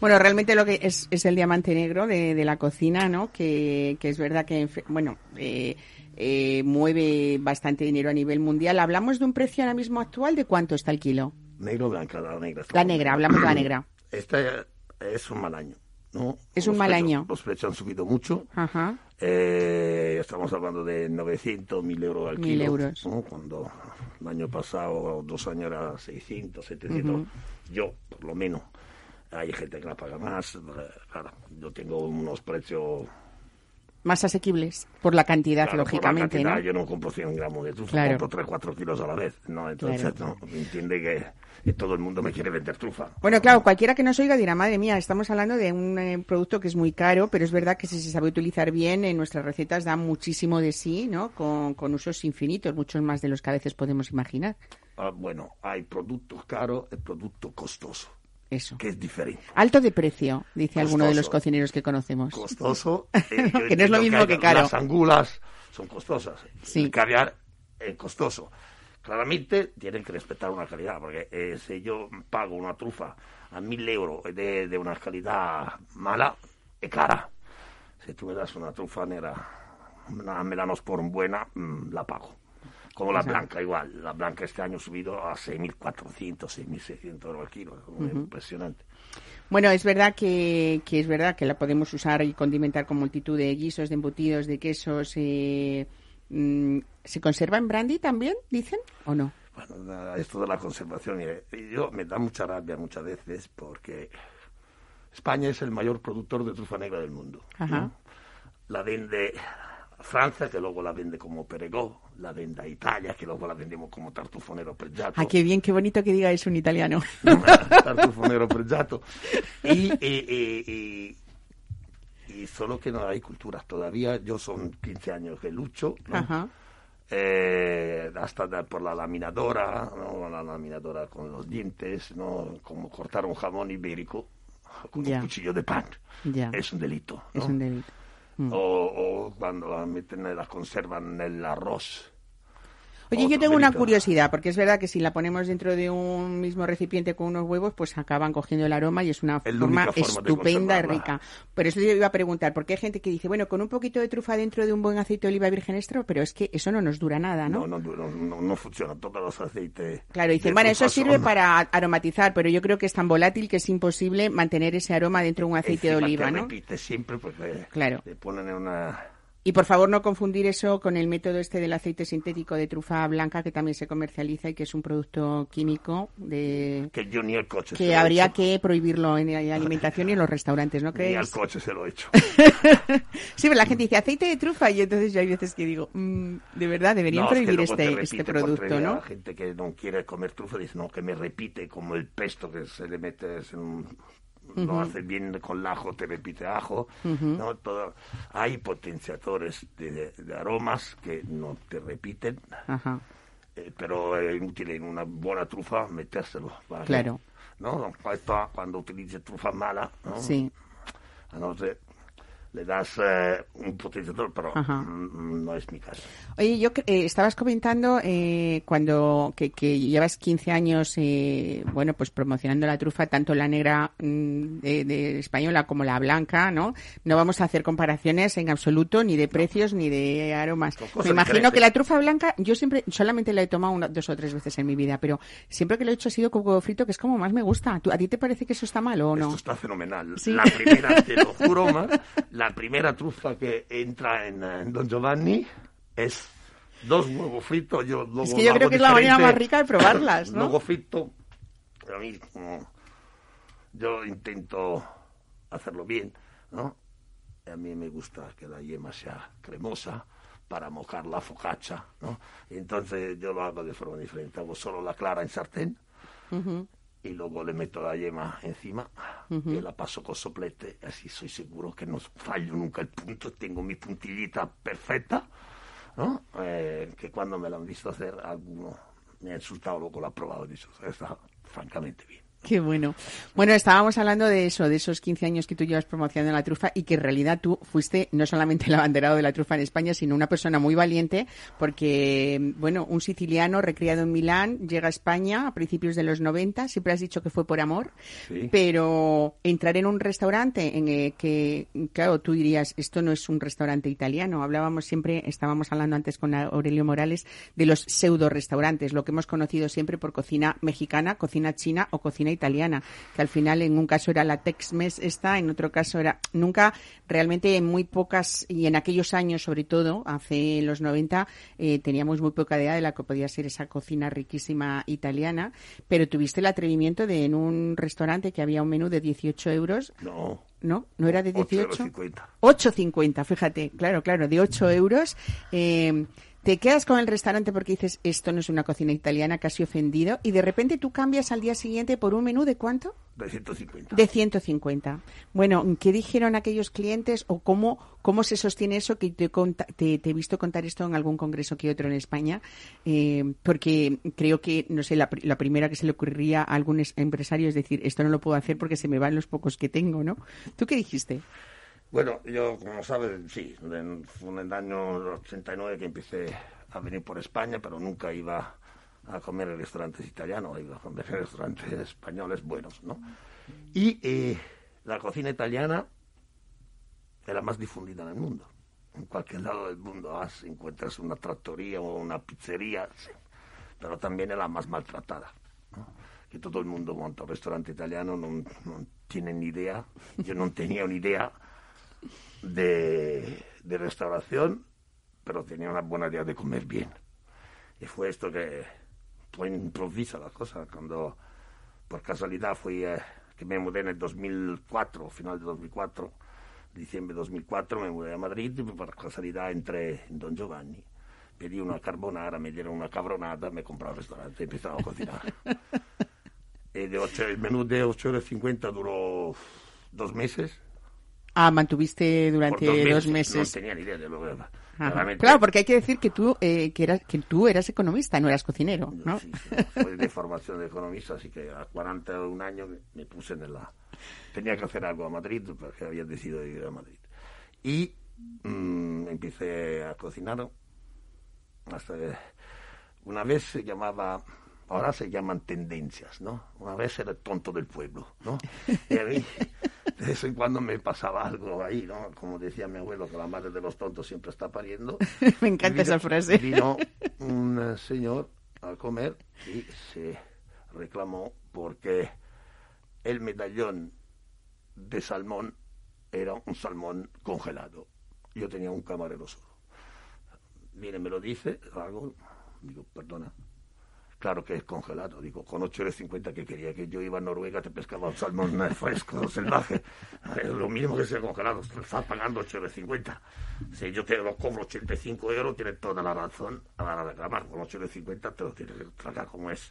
Bueno, realmente lo que es, es el diamante negro de, de la cocina, ¿no? Que, que es verdad que, bueno, eh, eh, mueve bastante dinero a nivel mundial. ¿Hablamos de un precio ahora mismo actual? ¿De cuánto está el kilo? Negro blanca, la negra. La negra, hablamos de la negra. Este es un mal año, ¿no? Es un Los mal precios- año. Los precios han subido mucho. Ajá. Eh, estamos hablando de 900, 1000 euros al Mil kilo. euros. ¿no? Cuando el año pasado, dos años, era 600, 700. Yo, por lo menos. Hay gente que la paga más. eh, Claro, yo tengo unos precios Más asequibles por la cantidad, Claro, por la lógicamente, cantidad, ¿no? Yo no compro 100 gramos de trufa, Claro. compro 3, 4 kilos a la vez. No, entonces Claro. no, me entiende que, todo el mundo me quiere vender trufa. Bueno, claro, cualquiera que nos oiga dirá, madre mía, estamos hablando de un eh, producto que es muy caro, pero es verdad que si se sabe utilizar bien, en nuestras recetas da muchísimo de sí, ¿no? Con, con usos infinitos, muchos más de los que a veces podemos imaginar. Ah, bueno, hay productos caros y producto costoso, Eso. que es diferente. Alto de precio, dice alguno de los Costoso. cocineros que conocemos. Costoso. eh, Que no es lo mismo hay- que caro. Las angulas son costosas. Sí. El caviar es costoso. Claramente tienen que respetar una calidad, porque eh, si yo pago una trufa a mil euros de, de una calidad mala, es cara. Si tú me das una trufa negra, una melanos por buena, mm, la pago. Como la blanca, igual. La blanca este año ha subido a 6.400, 6.600 euros al kilo. Es Impresionante. Bueno, es verdad que, que es verdad que la podemos usar y condimentar con multitud de guisos, de embutidos, de quesos. eh, mm, ¿Se conserva en brandy también, dicen, o no? Bueno, esto de la conservación, mire, yo me da mucha rabia muchas veces porque España es el mayor productor de trufa negra del mundo. Ajá. ¿no? La vende Francia, que luego la vende como Perigord, la vende a Italia, que luego la vendemos como tartufonero pregiato. Ah, qué bien, qué bonito que diga eso un italiano. tartufonero pregiato. Y, y, y, y- y solo que no hay culturas todavía. Yo son 15 años que lucho. ¿no? Ajá. eh, hasta por la laminadora, ¿no? la laminadora con los dientes, ¿no? como cortar un jamón ibérico con un cuchillo de pan. Ya. Es un delito. ¿no? Es un delito. Mm. O, o cuando la meten, la conservan en el arroz. Oye, yo tengo una curiosidad, porque es verdad que si la ponemos dentro de un mismo recipiente con unos huevos, pues acaban cogiendo el aroma y es una forma estupenda y rica. Pero eso yo iba a preguntar, porque hay gente que dice, bueno, con un poquito de trufa dentro de un buen aceite de oliva virgen extra, pero es que eso no nos dura nada, ¿no? No, no, no, no, funciona. Todos los aceites. Claro, dicen, bueno, eso sirve para aromatizar, pero yo creo que es tan volátil que es imposible mantener ese aroma dentro de un aceite de oliva, ¿no? repite siempre porque Claro. le ponen en una Y por favor no confundir eso con el método este del aceite sintético de trufa blanca que también se comercializa y que es un producto químico de que yo ni el coche se que he habría hecho. que prohibirlo en la alimentación y en los restaurantes, ¿no ni al coche se lo he hecho. Sí, pero la gente dice aceite de trufa y entonces yo hay veces que digo, mm, de verdad deberían No, es que prohibir este, este producto. ¿no? La gente que no quiere comer trufa dice, no, que me repite como el pesto que se le mete, es un- lo hace bien con el ajo, te repite ajo. ¿no? Todo, hay potenciadores de, de aromas que no te repiten, eh, pero es inútil en una buena trufa metérselo. ¿vale? Claro. ¿No? Cuando, cuando utilices trufa mala, ¿no? Sí. a no ser le das eh, un potenciador, pero Ajá. mm, no es mi caso. Oye, yo eh, estabas comentando eh, cuando que, que llevas 15 años, eh, bueno, pues promocionando la trufa, tanto la negra mm, de, de española como la blanca, ¿no? No vamos a hacer comparaciones en absoluto, ni de precios ni de aromas. Me imagino que la trufa blanca, yo siempre, solamente la he tomado una, dos o tres veces en mi vida, pero siempre que lo he hecho ha sido con huevo frito, que es como más me gusta. ¿Tú- ¿A ti te parece que eso está mal o no? Esto está fenomenal. Sí. La primera, te lo juro, Mar, la primera trufa que entra en, en Don Giovanni es dos huevos fritos. Yo luego Es que yo creo que es la manera más rica de probarlas, ¿no? Luego frito, a mí, como, yo intento hacerlo bien, ¿no? A mí me gusta que la yema sea cremosa para mojar la focaccia, ¿no? Entonces yo lo hago de forma diferente. Hago solo la clara en sartén y luego le meto la yema encima y la paso con soplete. Así soy seguro que no fallo nunca el punto. Tengo mi puntillita perfecta, ¿no? Eh, que cuando me la han visto hacer, alguno me ha insultado, luego lo ha probado y dicho, está francamente bien. Qué bueno. Bueno, estábamos hablando de eso, de esos 15 años que tú llevas promocionando la trufa y que en realidad tú fuiste no solamente el abanderado de la trufa en España, sino una persona muy valiente porque, bueno, un siciliano recriado en Milán llega a España a principios de los 90, siempre has dicho que fue por amor, Sí. pero entrar en un restaurante en el que, claro, tú dirías, esto no es un restaurante italiano. Hablábamos siempre, estábamos hablando antes con Aurelio Morales de los pseudo restaurantes, lo que hemos conocido siempre por cocina mexicana, cocina china o cocina italiana, que al final en un caso era la Tex-Mex esta, en otro caso era nunca, realmente en muy pocas y en aquellos años sobre todo, hace los 90, eh, teníamos muy poca idea de la que podía ser esa cocina riquísima italiana, pero tuviste el atrevimiento de en un restaurante que había un menú de 18 euros, No, ¿no? ¿No era de 18? 8,50. 8,50, fíjate, claro, claro, de 8 euros. Eh, te quedas con el restaurante porque dices, esto no es una cocina italiana, casi ofendido, y de repente tú cambias al día siguiente por un menú de cuánto? De 150. De 150. Bueno, ¿qué dijeron aquellos clientes o cómo, cómo se sostiene eso? Que te, te, te he visto contar esto en algún congreso que otro en España, eh, porque creo que, no sé, la, la primera que se le ocurriría a algún es- empresario es decir, esto no lo puedo hacer porque se me van los pocos que tengo, ¿no? ¿Tú qué dijiste? Bueno, yo, como sabes, sí, fue en el año 89 que empecé a venir por España, pero nunca iba a comer en restaurantes italianos, iba a comer en restaurantes españoles buenos, ¿no? Y eh, la cocina italiana es la más difundida en el mundo. En cualquier lado del mundo vas, encuentras una trattoria o una pizzería, sí, pero también es la más maltratada. Que todo el mundo monta un restaurante italiano, no, no ni idea. Yo no tenía ni idea de, de restauración, pero tenía una buena idea de comer bien. Y fue esto que fue improvisa la cosa, cuando por casualidad fui, eh, que me mudé en el 2004, final de 2004, diciembre de 2004, me mudé a Madrid y por casualidad entré en Don Giovanni. Pedí una carbonara, me dieron una cabronada, me compré el restaurante y empezaron a cocinar. y de ocho- el menú de 8,50 euros duró dos meses. Ah, mantuviste durante dos meses. No tenía ni idea de lo que era. Realmente- Claro, porque hay que decir que tú, eh, que, eras, que tú eras economista, no eras cocinero, ¿no? Sí, sí, Fue de formación de economista, así que a 41 años me- me puse en la... Tenía que hacer algo a Madrid, porque había decidido ir a Madrid. Y mm, empecé a cocinar. Hasta una vez se llamaba... Ahora se llaman tendencias, ¿no? Una vez era el tonto del pueblo, ¿no? Y a mí, de vez en cuando me pasaba algo ahí, ¿no? Como decía mi abuelo, que la madre de los tontos siempre está pariendo. Me encanta Vino- esa frase. Vino un eh, señor a comer y se reclamó porque el medallón de salmón era un salmón congelado. Yo tenía un camarero solo. Viene, me lo dice, hago, digo, perdona. Claro que es congelado, digo, con 8,50 que quería que yo iba a Noruega, te pescaba un salmón eh, fresco, salvaje. Eh, Lo mínimo que sea congelado, estás pagando 8,50. Si yo te lo cobro 85 euros, tienes toda la razón a reclamar. Con 8,50 te lo tienes que tragar como es.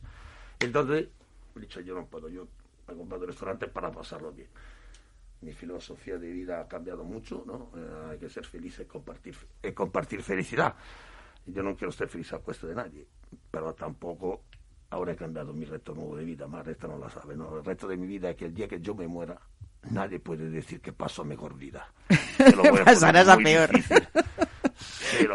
Entonces, he dicho, yo no puedo, yo he comprado el restaurante para pasarlo bien. Mi filosofía de vida ha cambiado mucho, ¿no? Eh, hay que ser feliz y compartir, y compartir felicidad. Yo no quiero ser feliz a cuesta de nadie, pero tampoco ahora he cambiado mi reto nuevo de vida, más esto no la sabe, ¿no? El reto de mi vida es que el día que yo me muera, nadie puede decir que paso mejor vida. Pasarás a peor. difícil.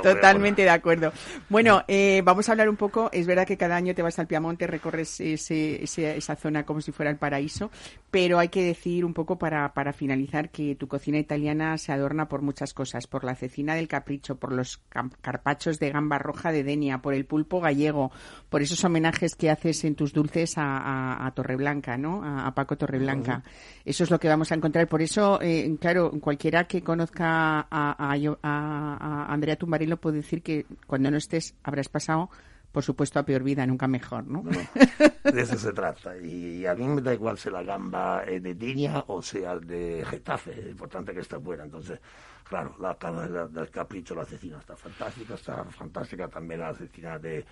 Totalmente de acuerdo. Bueno, eh, vamos a hablar un poco. Es verdad que cada año te vas al Piamonte, recorres ese- ese- esa zona como si fuera el paraíso, pero hay que decir un poco para, para finalizar que tu cocina italiana se adorna por muchas cosas, por la cecina del capricho, por los carpachos de gamba roja de Denia, por el pulpo gallego, por esos homenajes que haces en tus dulces a, a- a Torreblanca, ¿no? A, a Paco Torreblanca. Eso es lo que vamos a encontrar. Por eso, eh, claro, cualquiera que conozca a, a, yo- a- Tumbarello puede decir que cuando no estés habrás pasado, por supuesto, a peor vida, nunca mejor, ¿no? De eso se trata. Y a mí me da igual si la gamba es de Diña o sea de Getafe. Es importante que esté buena. Entonces, claro, la carne del, capricho, la cecina está fantástica. Está fantástica también la cecina de...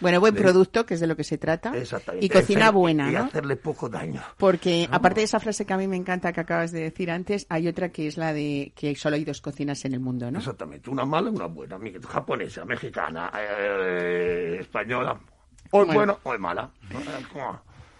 Bueno, buen de- producto, que es de lo que se trata. Exactamente. Y cocina buena, Y ¿no? hacerle poco daño. Porque aparte de esa frase que a mí me encanta que acabas de decir antes, hay otra que es la de que solo hay dos cocinas en el mundo, ¿no? Exactamente. Una mala y una buena. Japonesa, mexicana, eh, española. O es Bueno. buena o es mala.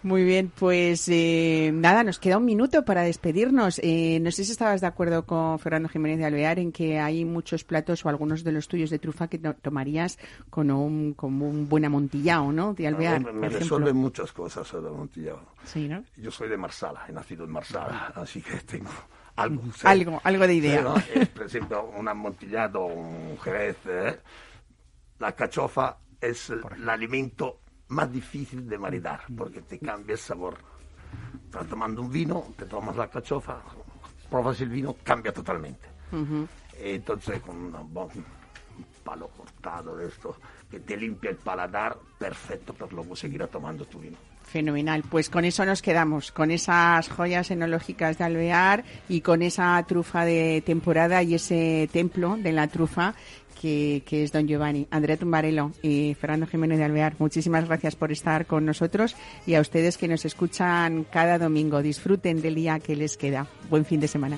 Muy bien, pues eh, nada, nos queda un minuto para despedirnos. Eh, no sé si estabas de acuerdo con Fernando Jiménez de Alvear en que hay muchos platos o algunos de los tuyos de trufa que to- tomarías con un, como un buen amontillado, ¿no? De Alvear, me, me ejemplo. resuelven muchas cosas el amontillado. Sí, ¿no? Yo soy de Marsala, he nacido en Marsala, así que tengo algo. Algo, algo de idea. ¿no? Eh, por ejemplo, un amontillado, un jerez. eh, La cachofa es el alimento más difícil de maridar, porque te cambia el sabor. Estás tomando un vino, te tomas la cachofa, pruebas el vino, cambia totalmente. Ujú. Entonces, con una un palo cortado de esto, que te limpia el paladar, perfecto, para luego seguir tomando tu vino. Fenomenal. Pues con eso nos quedamos, con esas joyas enológicas de Alvear y con esa trufa de temporada y ese templo de la trufa que, que es Don Giovanni. Andrea Tumbarello y Fernando Jiménez de Alvear, muchísimas gracias por estar con nosotros y a ustedes que nos escuchan cada domingo. Disfruten del día que les queda. Buen fin de semana.